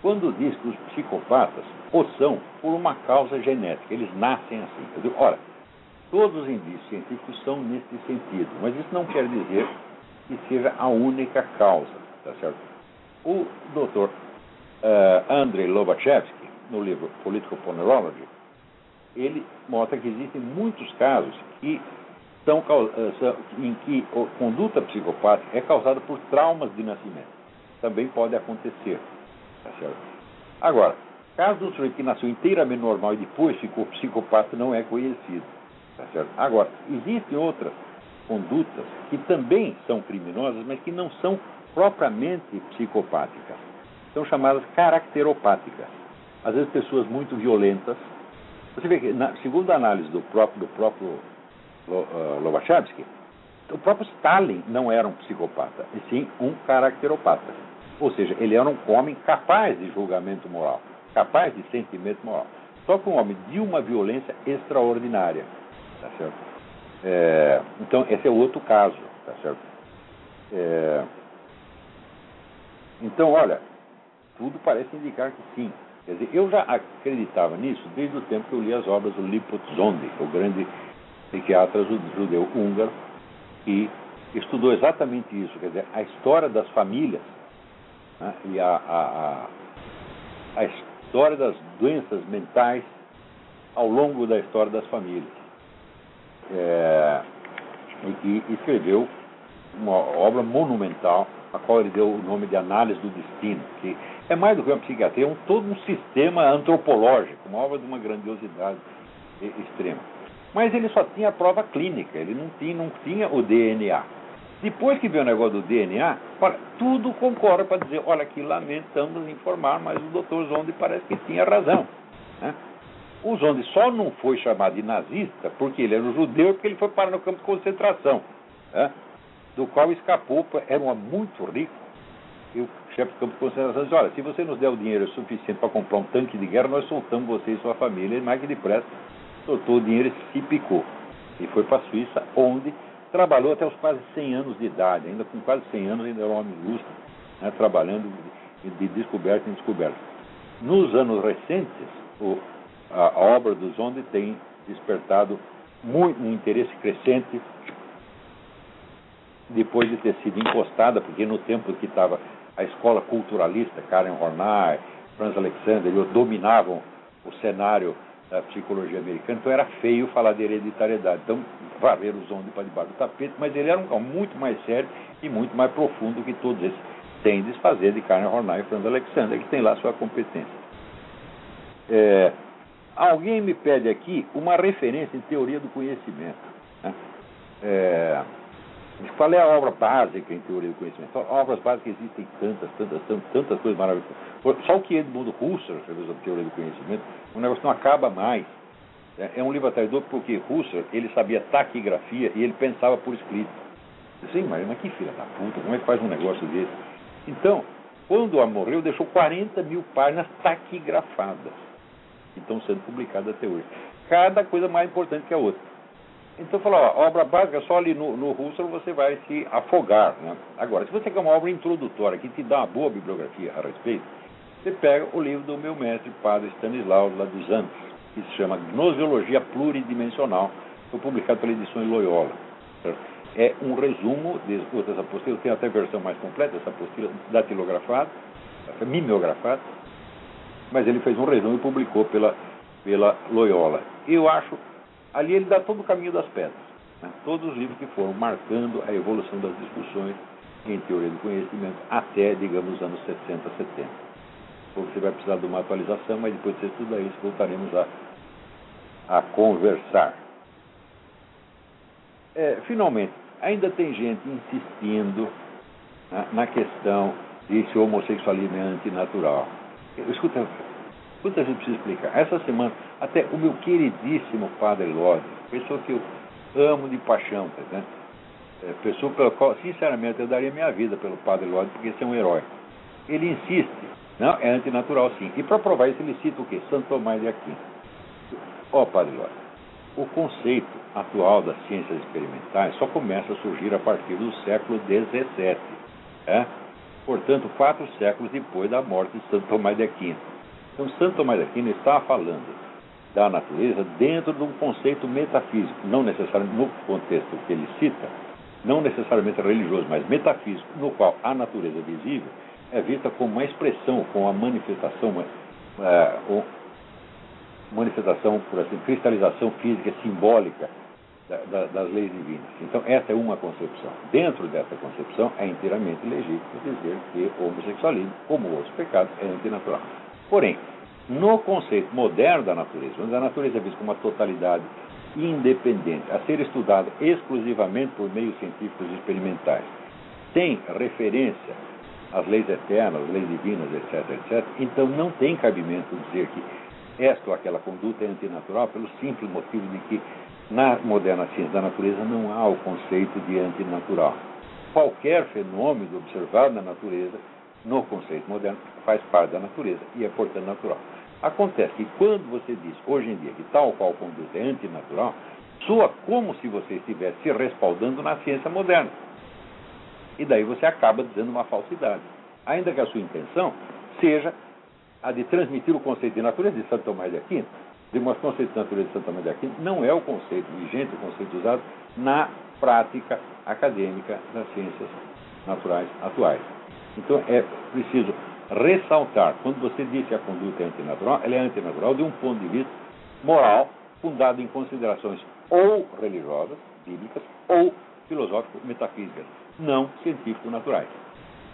quando diz que os psicopatas o são por uma causa genética. Eles nascem assim. Eu digo, ora, Todos os indícios científicos são nesse sentido, mas isso não quer dizer que seja a única causa, tá certo? O Dr. Uh, Andrei Lobachevsky, no livro Political Ponerology, ele mostra que existem muitos casos que são, uh, em que a conduta psicopática é causada por traumas de nascimento. Também pode acontecer, tá certo? Agora, caso do sujeito que nasceu inteiramente normal e depois ficou psicopata não é conhecido. Tá certo? Agora, existem outras condutas que também são criminosas, mas que não são propriamente psicopáticas. São chamadas caracteropáticas. Às vezes pessoas muito violentas. Você vê que, na, segundo a análise do próprio, do próprio uh, Lobachevsky, o próprio Stalin não era um psicopata, e sim um caracteropata. Ou seja, ele era um homem capaz de julgamento moral, capaz de sentimento moral. Só que um homem de uma violência extraordinária. Tá certo? É, então, esse é outro caso. Tá certo? É, então, olha, tudo parece indicar que sim. Quer dizer, eu já acreditava nisso desde o tempo que eu li as obras do Lipot Zondi, o grande psiquiatra judeu húngaro, que estudou exatamente isso, quer dizer, a história das famílias né, e a, a, a, a história das doenças mentais ao longo da história das famílias é, e, e escreveu uma obra monumental, a qual ele deu o nome de Análise do Destino, que é mais do que uma psiquiatria, é um, todo um sistema antropológico, uma obra de uma grandiosidade extrema. Mas ele só tinha a prova clínica, ele não tinha, não tinha o DNA. Depois que veio o negócio do DNA, tudo concorda para dizer, olha aqui, lamentamos informar, mas o doutor Zonde parece que tinha razão. Né? O Zonde só não foi chamado de nazista porque ele era um judeu e porque ele foi parar no campo de concentração, né? do qual escapou, era um muito rico. E o chefe do campo de concentração disse, olha, se você nos der o dinheiro suficiente para comprar um tanque de guerra, nós soltamos você e sua família. E mais que depressa, soltou o dinheiro e se picou. E foi para a Suíça, onde trabalhou até os quase 100 anos de idade. Ainda com quase 100 anos, ainda era um homem ilustre, né? trabalhando de descoberta em descoberta. Nos anos recentes, o a, obra do Zonde tem despertado muito, um interesse crescente depois de ter sido encostada, porque no tempo que estava a escola culturalista, Karen Hornay, Franz Alexander, dominavam o cenário da psicologia americana, então era feio falar de hereditariedade. Então, varrer os ondas para debaixo do tapete, mas ele era um cara muito mais sério e muito mais profundo que todos esses. Sem desfazer de Carne Hornay e Franz Alexander, que tem lá sua competência. É, alguém me pede aqui uma referência em teoria do conhecimento. Né? É, qual é a obra básica em teoria do conhecimento? Obras básicas existem tantas, tantas, tantas, tantas coisas maravilhosas. Só o que Edmundo Husserl escreveu sobre teoria do conhecimento, o negócio não acaba mais. É, é um livro atraidor porque Husserl, ele sabia taquigrafia e ele pensava por escrito. Sim, mas, mas que filha da puta, como é que faz um negócio desse? Então, quando a morreu, deixou 40 mil páginas taquigrafadas, que estão sendo publicadas até hoje. Cada coisa mais importante que a outra. Então falou, ó, obra básica, só ali no, no Husserl você vai se afogar. Né? Agora, se você quer uma obra introdutória que te dá uma boa bibliografia a respeito, você pega o livro do meu mestre, padre Stanislau, lá dos Andes, que se chama Gnosiologia Pluridimensional, foi publicado pela edição Loyola. É um resumo de outras apostilas, tem até versão mais completa, essa apostila datilografada, mimeografada, mas ele fez um resumo e publicou pela, pela Loyola. Eu acho Ali ele dá todo o caminho das pedras. Né? Todos os livros que foram marcando a evolução das discussões em teoria do conhecimento até, digamos, os anos 60, 70. Você vai precisar de uma atualização, mas depois de estudar isso, voltaremos a, a conversar. É, finalmente, ainda tem gente insistindo né, na questão de se o homossexualismo é antinatural. Escuta, Quanta gente precisa explicar? Essa semana, até o meu queridíssimo Padre Lodi, pessoa que eu amo de paixão, tá é, pessoa pela qual, sinceramente, eu daria minha vida pelo Padre Lodi, porque esse é um herói. Ele insiste, não, é antinatural sim. E para provar isso, ele cita o quê? Santo Tomás de Aquino. Ó, oh, Padre Lodi, o conceito atual das ciências experimentais só começa a surgir a partir do século XVII. É? Portanto, quatro séculos depois da morte de Santo Tomás de Aquino. Então, Santo Tomás de Aquino está falando da natureza dentro de um conceito metafísico, não necessariamente no contexto que ele cita, não necessariamente religioso, mas metafísico, no qual a natureza visível é vista como uma expressão, como uma manifestação, uma, uh, manifestação, por assim, cristalização física simbólica da, da, das leis divinas. Então, essa é uma concepção. Dentro dessa concepção, é inteiramente legítimo dizer que o homossexualismo, como outros pecados, é antinatural. Porém, no conceito moderno da natureza, onde a natureza é vista como uma totalidade independente, a ser estudada exclusivamente por meios científicos experimentais, sem referência às leis eternas, às leis divinas, etc., etc., então não tem cabimento dizer que esta ou aquela conduta é antinatural pelo simples motivo de que na moderna ciência da natureza não há o conceito de antinatural. Qualquer fenômeno observado na natureza no conceito moderno, faz parte da natureza e é, portanto, natural. Acontece que quando você diz, hoje em dia, que tal qual conduta é antinatural, soa como se você estivesse se respaldando na ciência moderna. E daí você acaba dizendo uma falsidade. Ainda que a sua intenção seja a de transmitir o conceito de natureza de Santo Tomás de Aquino, o conceito de natureza de Santo Tomás de Aquino não é o conceito vigente, o conceito usado na prática acadêmica das ciências naturais atuais. Então é preciso ressaltar, quando você diz que a conduta é antinatural, ela é antinatural de um ponto de vista moral, fundado em considerações ou religiosas, bíblicas, ou filosóficas, metafísicas, não científico-naturais.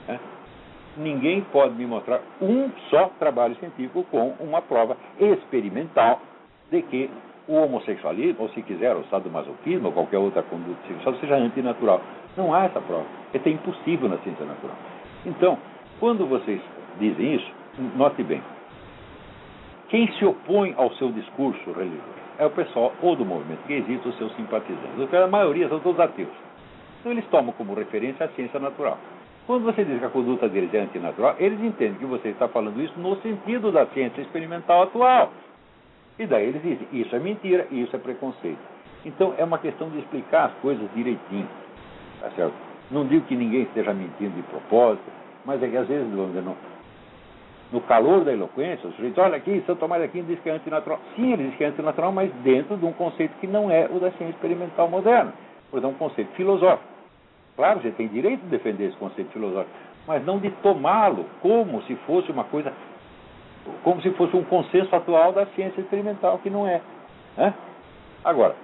Né? Ninguém pode me mostrar um só trabalho científico com uma prova experimental de que o homossexualismo, ou se quiser, o sadomasoquismo, ou qualquer outra conduta sexual, seja antinatural. Não há essa prova. É impossível na ciência natural. Então, quando vocês dizem isso, note bem. Quem se opõe ao seu discurso religioso é o pessoal ou do movimento que existe, os seus simpatizantes. A maioria são todos ateus. Então eles tomam como referência a ciência natural. Quando você diz que a conduta deles é antinatural, eles entendem que você está falando isso no sentido da ciência experimental atual. E daí eles dizem, isso é mentira, isso é preconceito. Então é uma questão de explicar as coisas direitinho. Tá certo? Não digo que ninguém esteja mentindo de propósito, mas é que às vezes, no, no calor da eloquência, o sujeito, olha aqui, São Tomás de Aquino diz que é antinatural. Sim, ele diz que é antinatural, mas dentro de um conceito que não é o da ciência experimental moderna. Portanto, um conceito filosófico. Claro, você tem direito de defender esse conceito filosófico, mas não de tomá-lo como se fosse uma coisa como se fosse um consenso atual da ciência experimental, que não é. Né? Agora,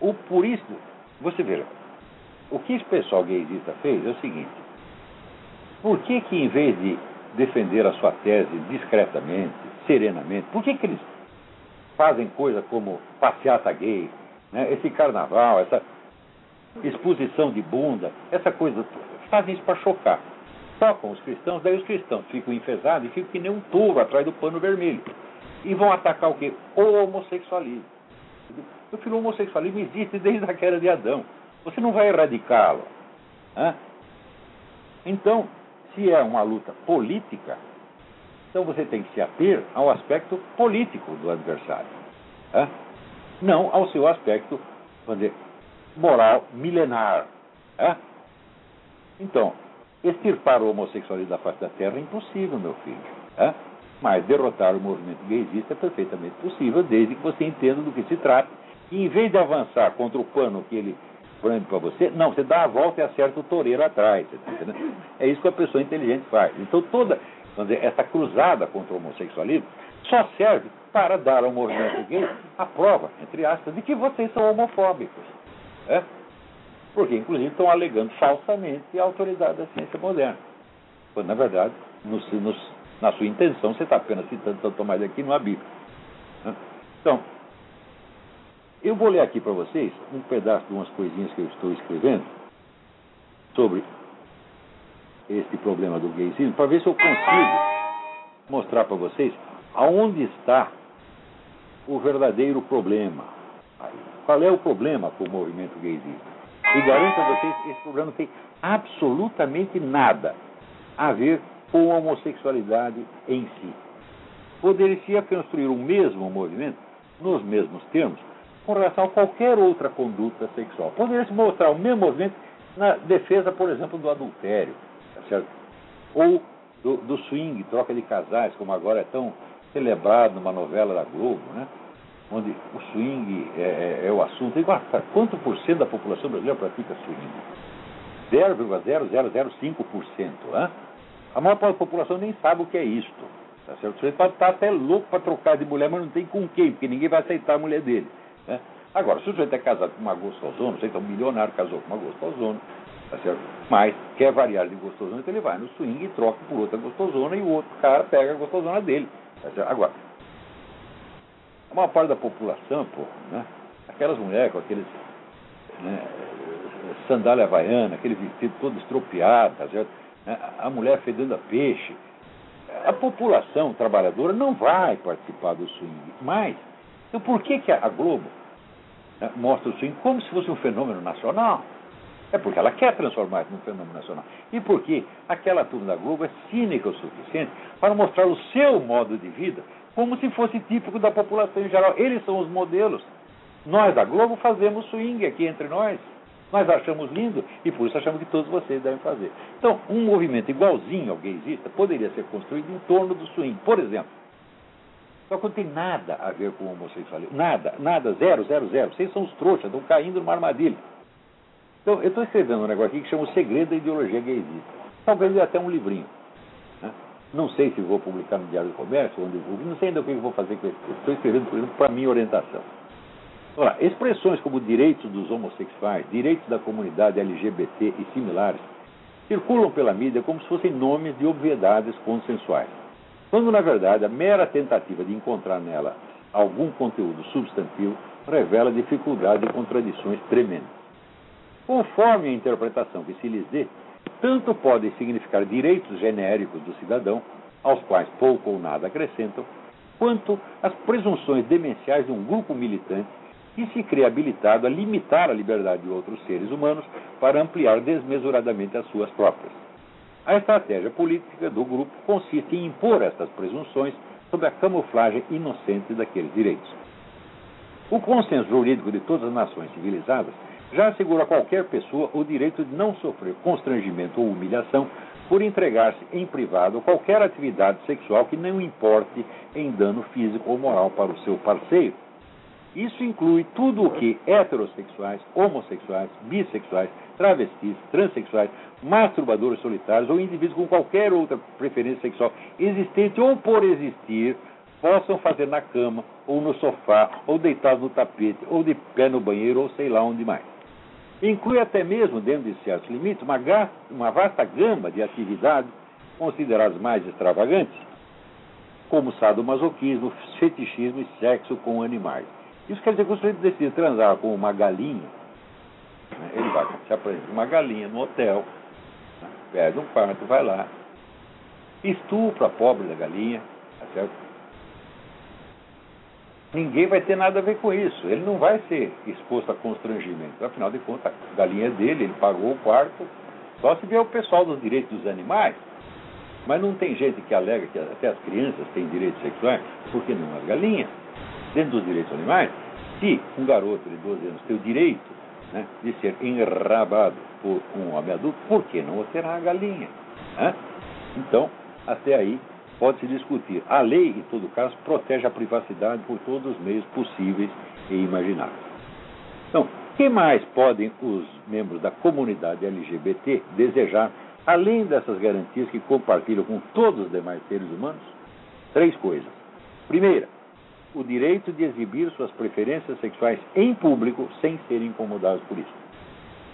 o purista, você veja, o que esse pessoal gaysista fez é o seguinte: por que, que em vez de defender a sua tese discretamente, serenamente, por que, que eles fazem coisa como passeata gay, né? esse carnaval, essa exposição de bunda, essa coisa, fazem isso para chocar. Tocam os cristãos, daí os cristãos ficam enfesados e ficam que nem um touro atrás do pano vermelho. E vão atacar o quê? O homossexualismo. O filho homossexualismo existe desde a queda de Adão. Você não vai erradicá-lo. Né? Então, se é uma luta política, então você tem que se ater ao aspecto político do adversário. Né? Não ao seu aspecto, vamos dizer, moral milenar. Né? Então, extirpar o homossexualismo da face da terra é impossível, meu filho. É? Mas derrotar o movimento gaysista é perfeitamente possível, desde que você entenda do que se trata. E em vez de avançar contra o pano que ele brande para você, não, você dá a volta e acerta o toureiro atrás. Tá é isso que a pessoa inteligente faz. Então, toda dizer, essa cruzada contra o homossexualismo só serve para dar ao movimento gay a prova, entre aspas, de que vocês são homofóbicos. É? Porque, inclusive, estão alegando falsamente a autoridade da ciência moderna. Quando, na verdade, na sua intenção, você está apenas citando Santo Tomás aqui no Bíblia. Né? Então, eu vou ler aqui para vocês um pedaço de umas coisinhas que eu estou escrevendo sobre esse problema do gaysismo, para ver se eu consigo mostrar para vocês aonde está o verdadeiro problema. Qual é o problema com o movimento gaysista? E garanto a vocês que esse problema tem absolutamente nada a ver com a homossexualidade em si. Poderia construir o mesmo movimento, nos mesmos termos, com relação a qualquer outra conduta sexual. Poderia se mostrar o mesmo movimento na defesa, por exemplo, do adultério, tá certo? ou do, do swing, troca de casais, como agora é tão celebrado numa novela da Globo, né? Onde o swing é, é, é o assunto. E, quanto por cento da população brasileira pratica swing? 0,0005%. Né? A maior parte da população nem sabe o que é isto. Tá certo? Você pode estar até louco para trocar de mulher, mas não tem com quem, porque ninguém vai aceitar a mulher dele. Né? Agora, se o sujeito é casado com uma gostosona, você então um milionário casou com uma gostosona, tá certo? mas quer variar de gostosona, então ele vai no swing e troca por outra gostosona e o outro cara pega a gostosona dele. Tá? Agora, a maior parte da população, pô, né? aquelas mulheres com aqueles né, sandália havaiana, aquele vestido todo estropiado, tá certo? Né, a mulher fedendo a peixe. A população trabalhadora não vai participar do swing. Mas, então por que, que a Globo né, mostra o swing como se fosse um fenômeno nacional? É porque ela quer transformar isso num fenômeno nacional. E porque aquela turma da Globo é cínica o suficiente para mostrar o seu modo de vida como se fosse típico da população em geral. Eles são os modelos. Nós da Globo fazemos swing aqui entre nós. Nós achamos lindo e por isso achamos que todos vocês devem fazer. Então, um movimento igualzinho ao gaysista poderia ser construído em torno do swing. Por exemplo, só que não tem nada a ver com o homossexualismo. Nada, nada, zero, zero, zero. Vocês são os trouxas, estão caindo numa armadilha. Então, eu estou escrevendo um negócio aqui que chama O Segredo da Ideologia Gaysista. Talvez até um livrinho. Não sei se vou publicar no Diário do Comércio, onde vou, não sei ainda o que vou fazer com isso. Estou escrevendo, por exemplo, para minha orientação. Ora, expressões como direitos dos homossexuais, direitos da comunidade LGBT e similares circulam pela mídia como se fossem nomes de obviedades consensuais, quando na verdade a mera tentativa de encontrar nela algum conteúdo substantivo revela dificuldade e contradições tremendas. Conforme a interpretação que se lhes dê, tanto podem significar direitos genéricos do cidadão, aos quais pouco ou nada acrescentam, quanto as presunções demenciais de um grupo militante que se crê habilitado a limitar a liberdade de outros seres humanos para ampliar desmesuradamente as suas próprias. A estratégia política do grupo consiste em impor estas presunções sob a camuflagem inocente daqueles direitos. O consenso jurídico de todas as nações civilizadas já assegura a qualquer pessoa o direito de não sofrer constrangimento ou humilhação por entregar-se em privado a qualquer atividade sexual que não importe em dano físico ou moral para o seu parceiro. Isso inclui tudo o que heterossexuais, homossexuais, bissexuais, travestis, transexuais, masturbadores solitários ou indivíduos com qualquer outra preferência sexual existente ou por existir possam fazer na cama, ou no sofá, ou deitados no tapete, ou de pé no banheiro, ou sei lá onde mais. Inclui até mesmo, dentro de certos limites, uma, uma vasta gama de atividades consideradas mais extravagantes, como sadomasoquismo, fetichismo e sexo com animais. Isso quer dizer que o sujeito decide transar com uma galinha, né? ele vai se apresenta uma galinha no hotel, né? perde um quarto, vai lá, estupra a pobre da galinha, tá certo? Ninguém vai ter nada a ver com isso. Ele não vai ser exposto a constrangimento. Afinal de contas, a galinha é dele, ele pagou o quarto. Só se vier o pessoal dos direitos dos animais. Mas não tem gente que alega que até as crianças têm direitos sexuais, por que não as galinhas? Dentro dos direitos animais, se um garoto de 12 anos tem o direito né, de ser enrabado por um homem adulto, por que não terá a galinha? Né? Então, até aí pode-se discutir. A lei, em todo caso, protege a privacidade por todos os meios possíveis e imagináveis. Então, que mais podem os membros da comunidade LGBT desejar, além dessas garantias que compartilham com todos os demais seres humanos? Três coisas. Primeira, o direito de exibir suas preferências sexuais em público sem serem incomodados por isso.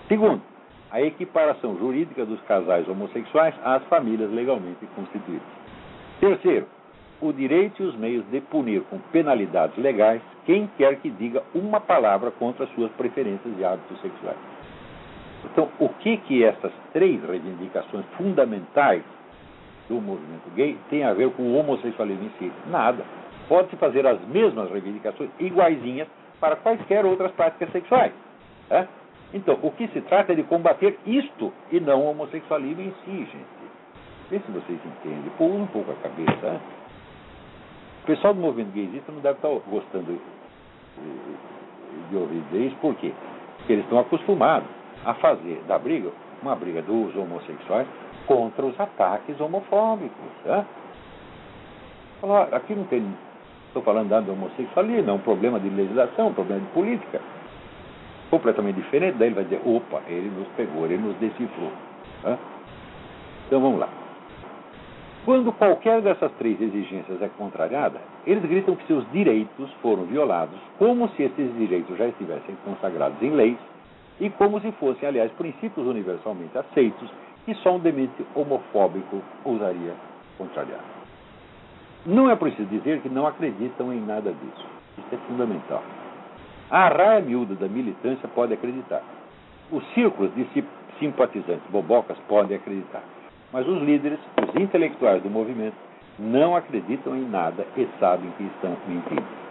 Segundo, a equiparação jurídica dos casais homossexuais às famílias legalmente constituídas. Terceiro, o direito e os meios de punir com penalidades legais quem quer que diga uma palavra contra suas preferências e hábitos sexuais. Então, o que que essas três reivindicações fundamentais do movimento gay têm a ver com o homossexualismo em si? Nada. Pode-se fazer as mesmas reivindicações iguaizinhas para quaisquer outras práticas sexuais. Né? Então, o que se trata é de combater isto e não o homossexualismo em si, gente. Vê se vocês entendem. Pô, um pouco a cabeça. Né? O pessoal do movimento gaysista não deve estar gostando de ouvir dizer isso, por quê? Porque eles estão acostumados a fazer da briga uma briga dos homossexuais contra os ataques homofóbicos. Né? Falar, aqui não tem. Estou falando do homossexualismo, é um problema de legislação, um problema de política. Completamente diferente, daí ele vai dizer, opa, ele nos pegou, ele nos decifrou. Né? Então vamos lá. Quando qualquer dessas três exigências é contrariada, eles gritam que seus direitos foram violados, como se esses direitos já estivessem consagrados em leis e como se fossem, aliás, princípios universalmente aceitos que só um demente homofóbico ousaria contrariar. Não é preciso dizer que não acreditam em nada disso. Isso é fundamental. A raia miúda da militância pode acreditar. Os círculos de simpatizantes bobocas podem acreditar. Mas os líderes, os intelectuais do movimento, não acreditam em nada e sabem que estão mentindo.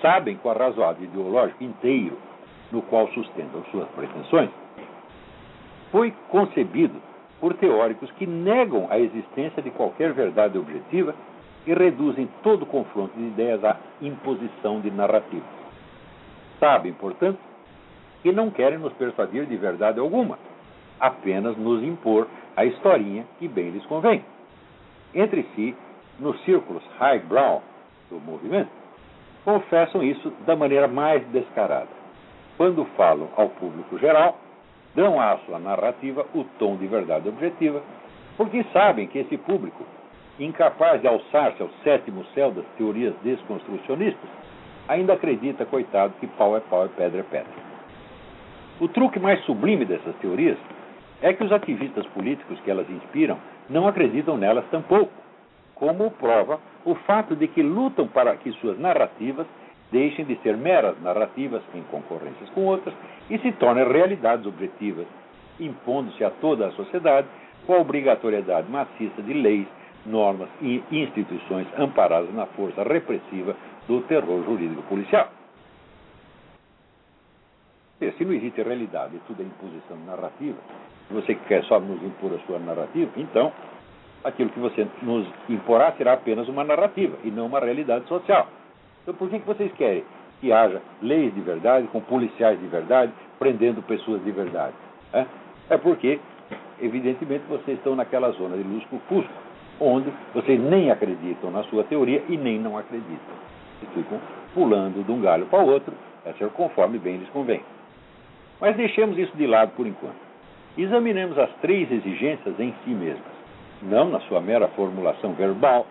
Sabem o arrazoado ideológico inteiro no qual sustentam suas pretensões foi concebido por teóricos que negam a existência de qualquer verdade objetiva e reduzem todo confronto de ideias à imposição de narrativas. Sabem, portanto, que não querem nos persuadir de verdade alguma, apenas nos impor a historinha que bem lhes convém. Entre si, nos círculos highbrow do movimento, confessam isso da maneira mais descarada. Quando falam ao público geral, dão à sua narrativa o tom de verdade objetiva, porque sabem que esse público, incapaz de alçar-se ao sétimo céu das teorias desconstrucionistas, ainda acredita, coitado, que pau é pau e pedra é pedra. O truque mais sublime dessas teorias é que os ativistas políticos que elas inspiram não acreditam nelas tampouco, como prova o fato de que lutam para que suas narrativas deixem de ser meras narrativas em concorrências com outras e se tornem realidades objetivas, impondo-se a toda a sociedade com a obrigatoriedade maciça de leis, normas e instituições amparadas na força repressiva do terror jurídico policial. Se não existe realidade, tudo é imposição narrativa, se você quer só nos impor a sua narrativa, então aquilo que você nos imporá será apenas uma narrativa e não uma realidade social. Então por que, que vocês querem que haja leis de verdade, com policiais de verdade, prendendo pessoas de verdade? É, é porque, evidentemente, vocês estão naquela zona de luz fusco onde vocês nem acreditam na sua teoria e nem não acreditam. E ficam pulando de um galho para o outro, é ser conforme bem lhes convém. Mas deixemos isso de lado por enquanto. Examinemos as três exigências em si mesmas, não na sua mera formulação verbal,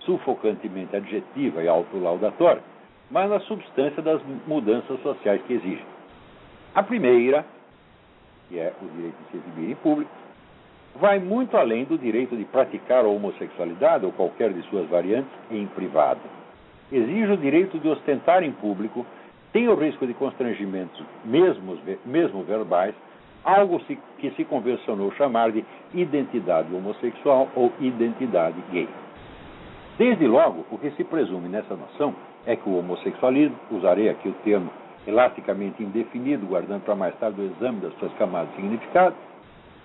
sufocantemente adjetiva e autolaudatória, mas na substância das mudanças sociais que exigem. A primeira, que é o direito de se exibir em público, vai muito além do direito de praticar a homossexualidade ou qualquer de suas variantes em privado. Exige o direito de ostentar em público, tem o risco de constrangimentos, mesmo, mesmo verbais, algo que se convencionou chamar de identidade homossexual ou identidade gay. Desde logo, o que se presume nessa noção é que o homossexualismo, usarei aqui o termo elasticamente indefinido, guardando para mais tarde o exame das suas camadas de significado,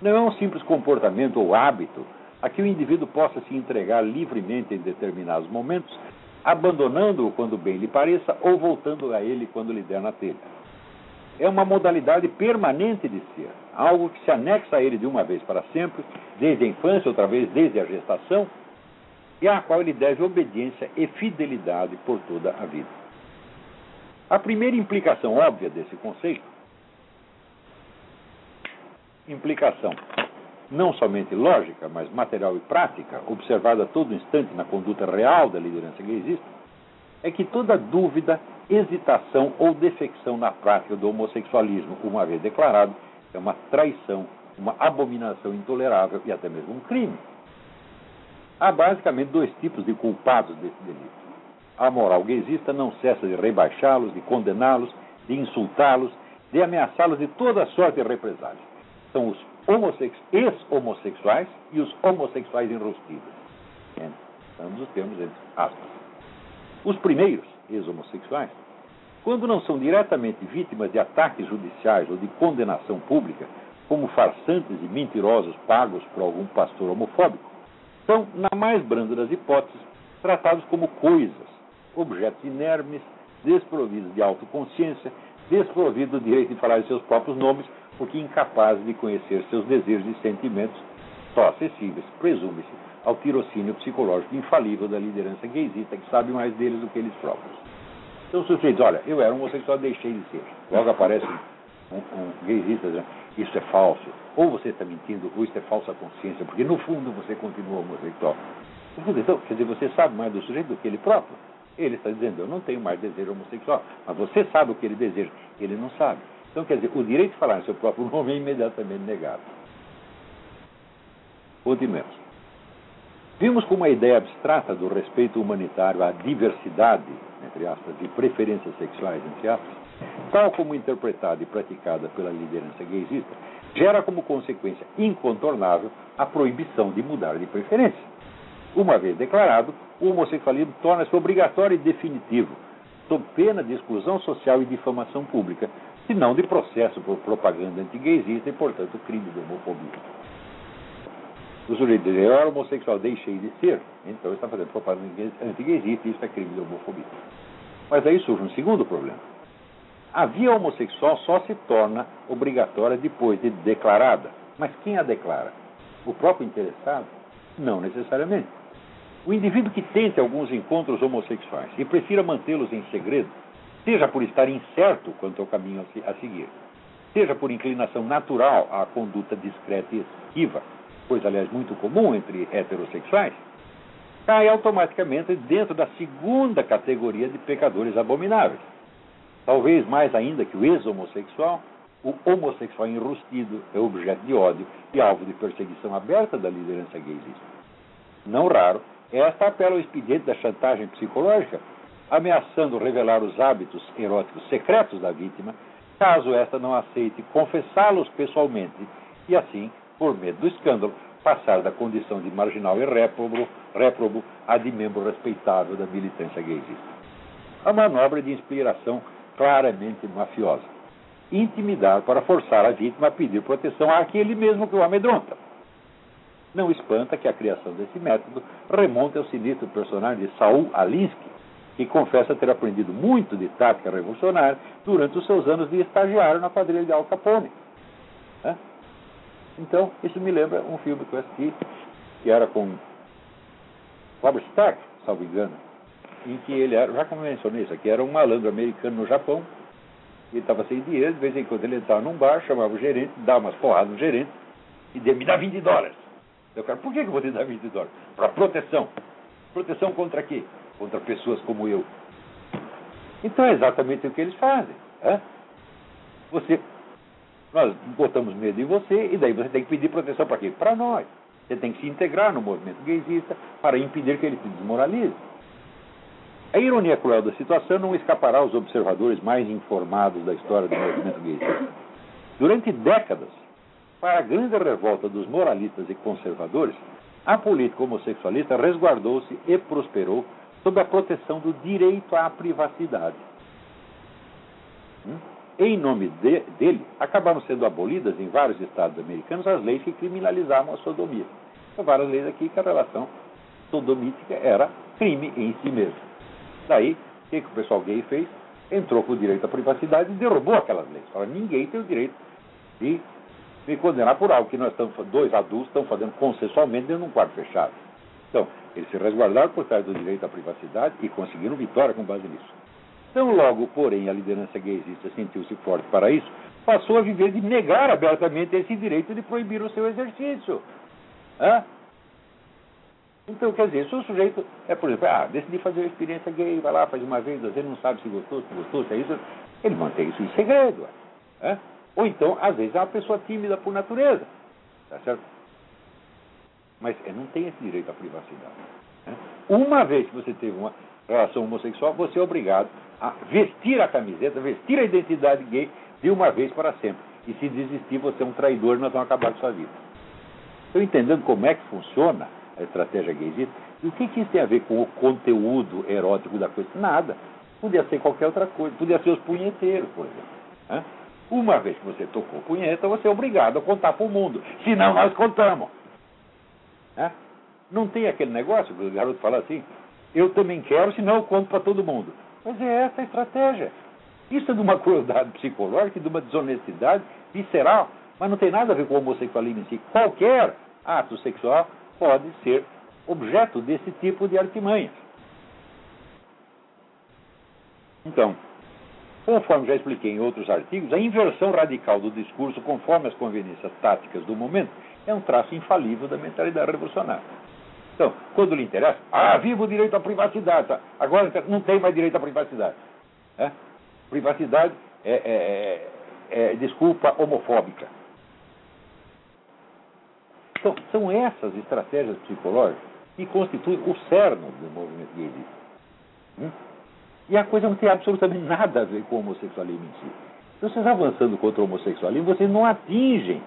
não é um simples comportamento ou hábito a que o indivíduo possa se entregar livremente em determinados momentos, abandonando-o quando bem lhe pareça ou voltando a ele quando lhe der na telha. É uma modalidade permanente de ser, algo que se anexa a ele de uma vez para sempre, desde a infância, outra vez desde a gestação, e à qual ele deve obediência e fidelidade por toda a vida. A primeira implicação óbvia desse conceito, implicação não somente lógica, mas material e prática, observada a todo instante na conduta real da liderança gaysista, é que toda dúvida, hesitação ou defecção na prática do homossexualismo, uma vez declarado, é uma traição, uma abominação intolerável e até mesmo um crime. Há basicamente dois tipos de culpados desse delito. A moral gaysista não cessa de rebaixá-los, de condená-los, de insultá-los, de ameaçá-los de toda sorte de represálias. São os ex-homossexuais e os homossexuais enrustidos. Ambos os termos entre aspas. Os primeiros, ex-homossexuais, quando não são diretamente vítimas de ataques judiciais ou de condenação pública, como farsantes e mentirosos pagos por algum pastor homofóbico, são, na mais branda das hipóteses, tratados como coisas, objetos inermes, desprovidos de autoconsciência, desprovidos do direito de falar de seus próprios nomes, porque incapazes de conhecer seus desejos e sentimentos, só acessíveis, presume-se, ao tirocínio psicológico infalível da liderança gaysista, que sabe mais deles do que eles próprios. Então, o sujeito olha, eu era homossexual, deixei de ser. Logo aparece um, um gaysista dizendo, isso é falso. Ou você está mentindo, ou isso é falsa consciência, porque no fundo você continua homossexual. Então, quer dizer, você sabe mais do sujeito do que ele próprio. Ele está dizendo, eu não tenho mais desejo homossexual, mas você sabe o que ele deseja. Ele não sabe. Então, quer dizer, o direito de falar em seu próprio <laughs> nome é imediatamente negado. Continuemos. Vimos como a ideia abstrata do respeito humanitário à diversidade, entre aspas, de preferências sexuais, entre aspas, tal como interpretada e praticada pela liderança gaysista, gera como consequência incontornável a proibição de mudar de preferência. Uma vez declarado, o homossexualismo torna-se obrigatório e definitivo, sob pena de exclusão social e difamação pública, se não de processo por propaganda antigaysista e, portanto, crime de homofobia. O sujeito diz, eu era homossexual, deixei de ser, então está fazendo propaganda antigaysista e isso é crime de homofobia. Mas aí surge um segundo problema. A via homossexual só se torna obrigatória depois de declarada. Mas quem a declara? O próprio interessado? Não necessariamente. O indivíduo que tente alguns encontros homossexuais e prefira mantê-los em segredo, seja por estar incerto quanto ao caminho a seguir, seja por inclinação natural à conduta discreta e esquiva, coisa aliás muito comum entre heterossexuais, cai automaticamente dentro da segunda categoria de pecadores abomináveis. Talvez mais ainda que o ex-homossexual, o homossexual enrustido é objeto de ódio e alvo de perseguição aberta da liderança gaysista. Não raro, esta apela ao expediente da chantagem psicológica, ameaçando revelar os hábitos eróticos secretos da vítima, caso esta não aceite confessá-los pessoalmente e assim, por medo do escândalo, passar da condição de marginal e réprobo, réprobo a de membro respeitável da militância gaysista. A manobra de inspiração claramente mafiosa. Intimidar para forçar a vítima a pedir proteção àquele mesmo que o amedronta. Não espanta que a criação desse método remonte ao sinistro personagem de Saul Alinsky, que confessa ter aprendido muito de tática revolucionária durante os seus anos de estagiário na quadrilha de Al Capone. Então, isso me lembra um filme que eu assisti, que era com Robert Stack, salvo engano, em que ele era, já como mencionei isso aqui, era um malandro americano no Japão, ele estava sem dinheiro, de vez em quando ele entrava num bar, chamava o gerente, dava umas porradas no gerente e dizia, me dá 20 dólares. Eu cara, por que, que eu vou te dar 20 dólares? Para proteção. Proteção contra quê? Contra pessoas como eu. Então é exatamente o que eles fazem. É? Você, nós botamos medo em você e daí você tem que pedir proteção para quê? Para nós. Você tem que se integrar no movimento gaysista para impedir que ele se desmoralize. A ironia cruel da situação não escapará aos observadores mais informados da história do movimento gaysista. Durante décadas, para a grande revolta dos moralistas e conservadores, a política homossexualista resguardou-se e prosperou sob a proteção do direito à privacidade. Hum? Em nome de, dele, acabaram sendo abolidas em vários estados americanos as leis que criminalizavam a sodomia. São várias leis aqui que a relação sodomítica era crime em si mesmo. Daí, o que, que o pessoal gay fez? Entrou com o direito à privacidade e derrubou aquelas leis. Fala, ninguém tem o direito de me condenar por algo que nós estamos, dois adultos estão fazendo consensualmente dentro de um quarto fechado. Então, eles se resguardaram por trás do direito à privacidade e conseguiram vitória com base nisso. Então, logo, porém, a liderança gaysista sentiu-se forte para isso, passou a viver de negar abertamente esse direito de proibir o seu exercício. Hã? Então, quer dizer, se o sujeito é, por exemplo, ah, decidi fazer uma experiência gay, vai lá, faz uma vez, às vezes não sabe se gostou, se gostou, se é isso, ele mantém isso em segredo. Ou então, às vezes, é uma pessoa tímida por natureza. Tá certo? Mas é, não tem esse direito à privacidade. Né? Uma vez que você teve uma relação homossexual, você é obrigado a vestir a camiseta, vestir a identidade gay de uma vez para sempre. E se desistir, você é um traidor e nós vamos acabar com sua vida. Estou entendendo como é que funciona a estratégia gaysista? E o que, que isso tem a ver com o conteúdo erótico da coisa? Nada. Podia ser qualquer outra coisa. Podia ser os punheteiros, por exemplo. Né? Uma vez que você tocou punheta, você é obrigado a contar para o mundo. Senão nós contamos. Né? Não tem aquele negócio que o garoto fala assim, eu também quero, senão eu conto para todo mundo. Mas é essa a estratégia. Isso é de uma <laughs> crueldade psicológica, de uma desonestidade visceral, mas não tem nada a ver com o homossexualismo em si. Qualquer ato sexual pode ser objeto desse tipo de artimanhas. Então, conforme já expliquei em outros artigos, a inversão radical do discurso conforme as conveniências táticas do momento é um traço infalível da mentalidade revolucionária. Então, quando lhe interessa, ah, viva o direito à privacidade. Agora não tem mais direito à privacidade. É? Privacidade é, é, é, é desculpa homofóbica. Então, são essas estratégias psicológicas que constituem o cerne do movimento gay. Hum? E a coisa não tem absolutamente nada a ver com o homossexualismo em si. Então, vocês avançando contra o homossexualismo, vocês não atingem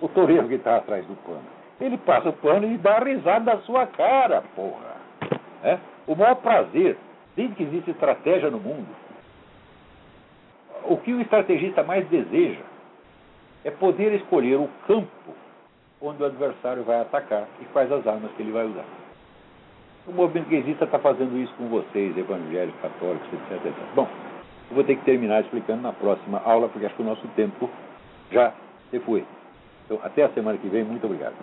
o toureiro que está atrás do pano. Ele passa o pano e dá risada da sua cara, porra. É? O maior prazer, desde que existe estratégia no mundo, o que o estrategista mais deseja é poder escolher o campo onde o adversário vai atacar e quais as armas que ele vai usar. O movimento gaysista está fazendo isso com vocês, evangélicos, católicos, etc, etc. Bom, eu vou ter que terminar explicando na próxima aula, porque acho que o nosso tempo já se foi. Então, até a semana que vem. Muito obrigado.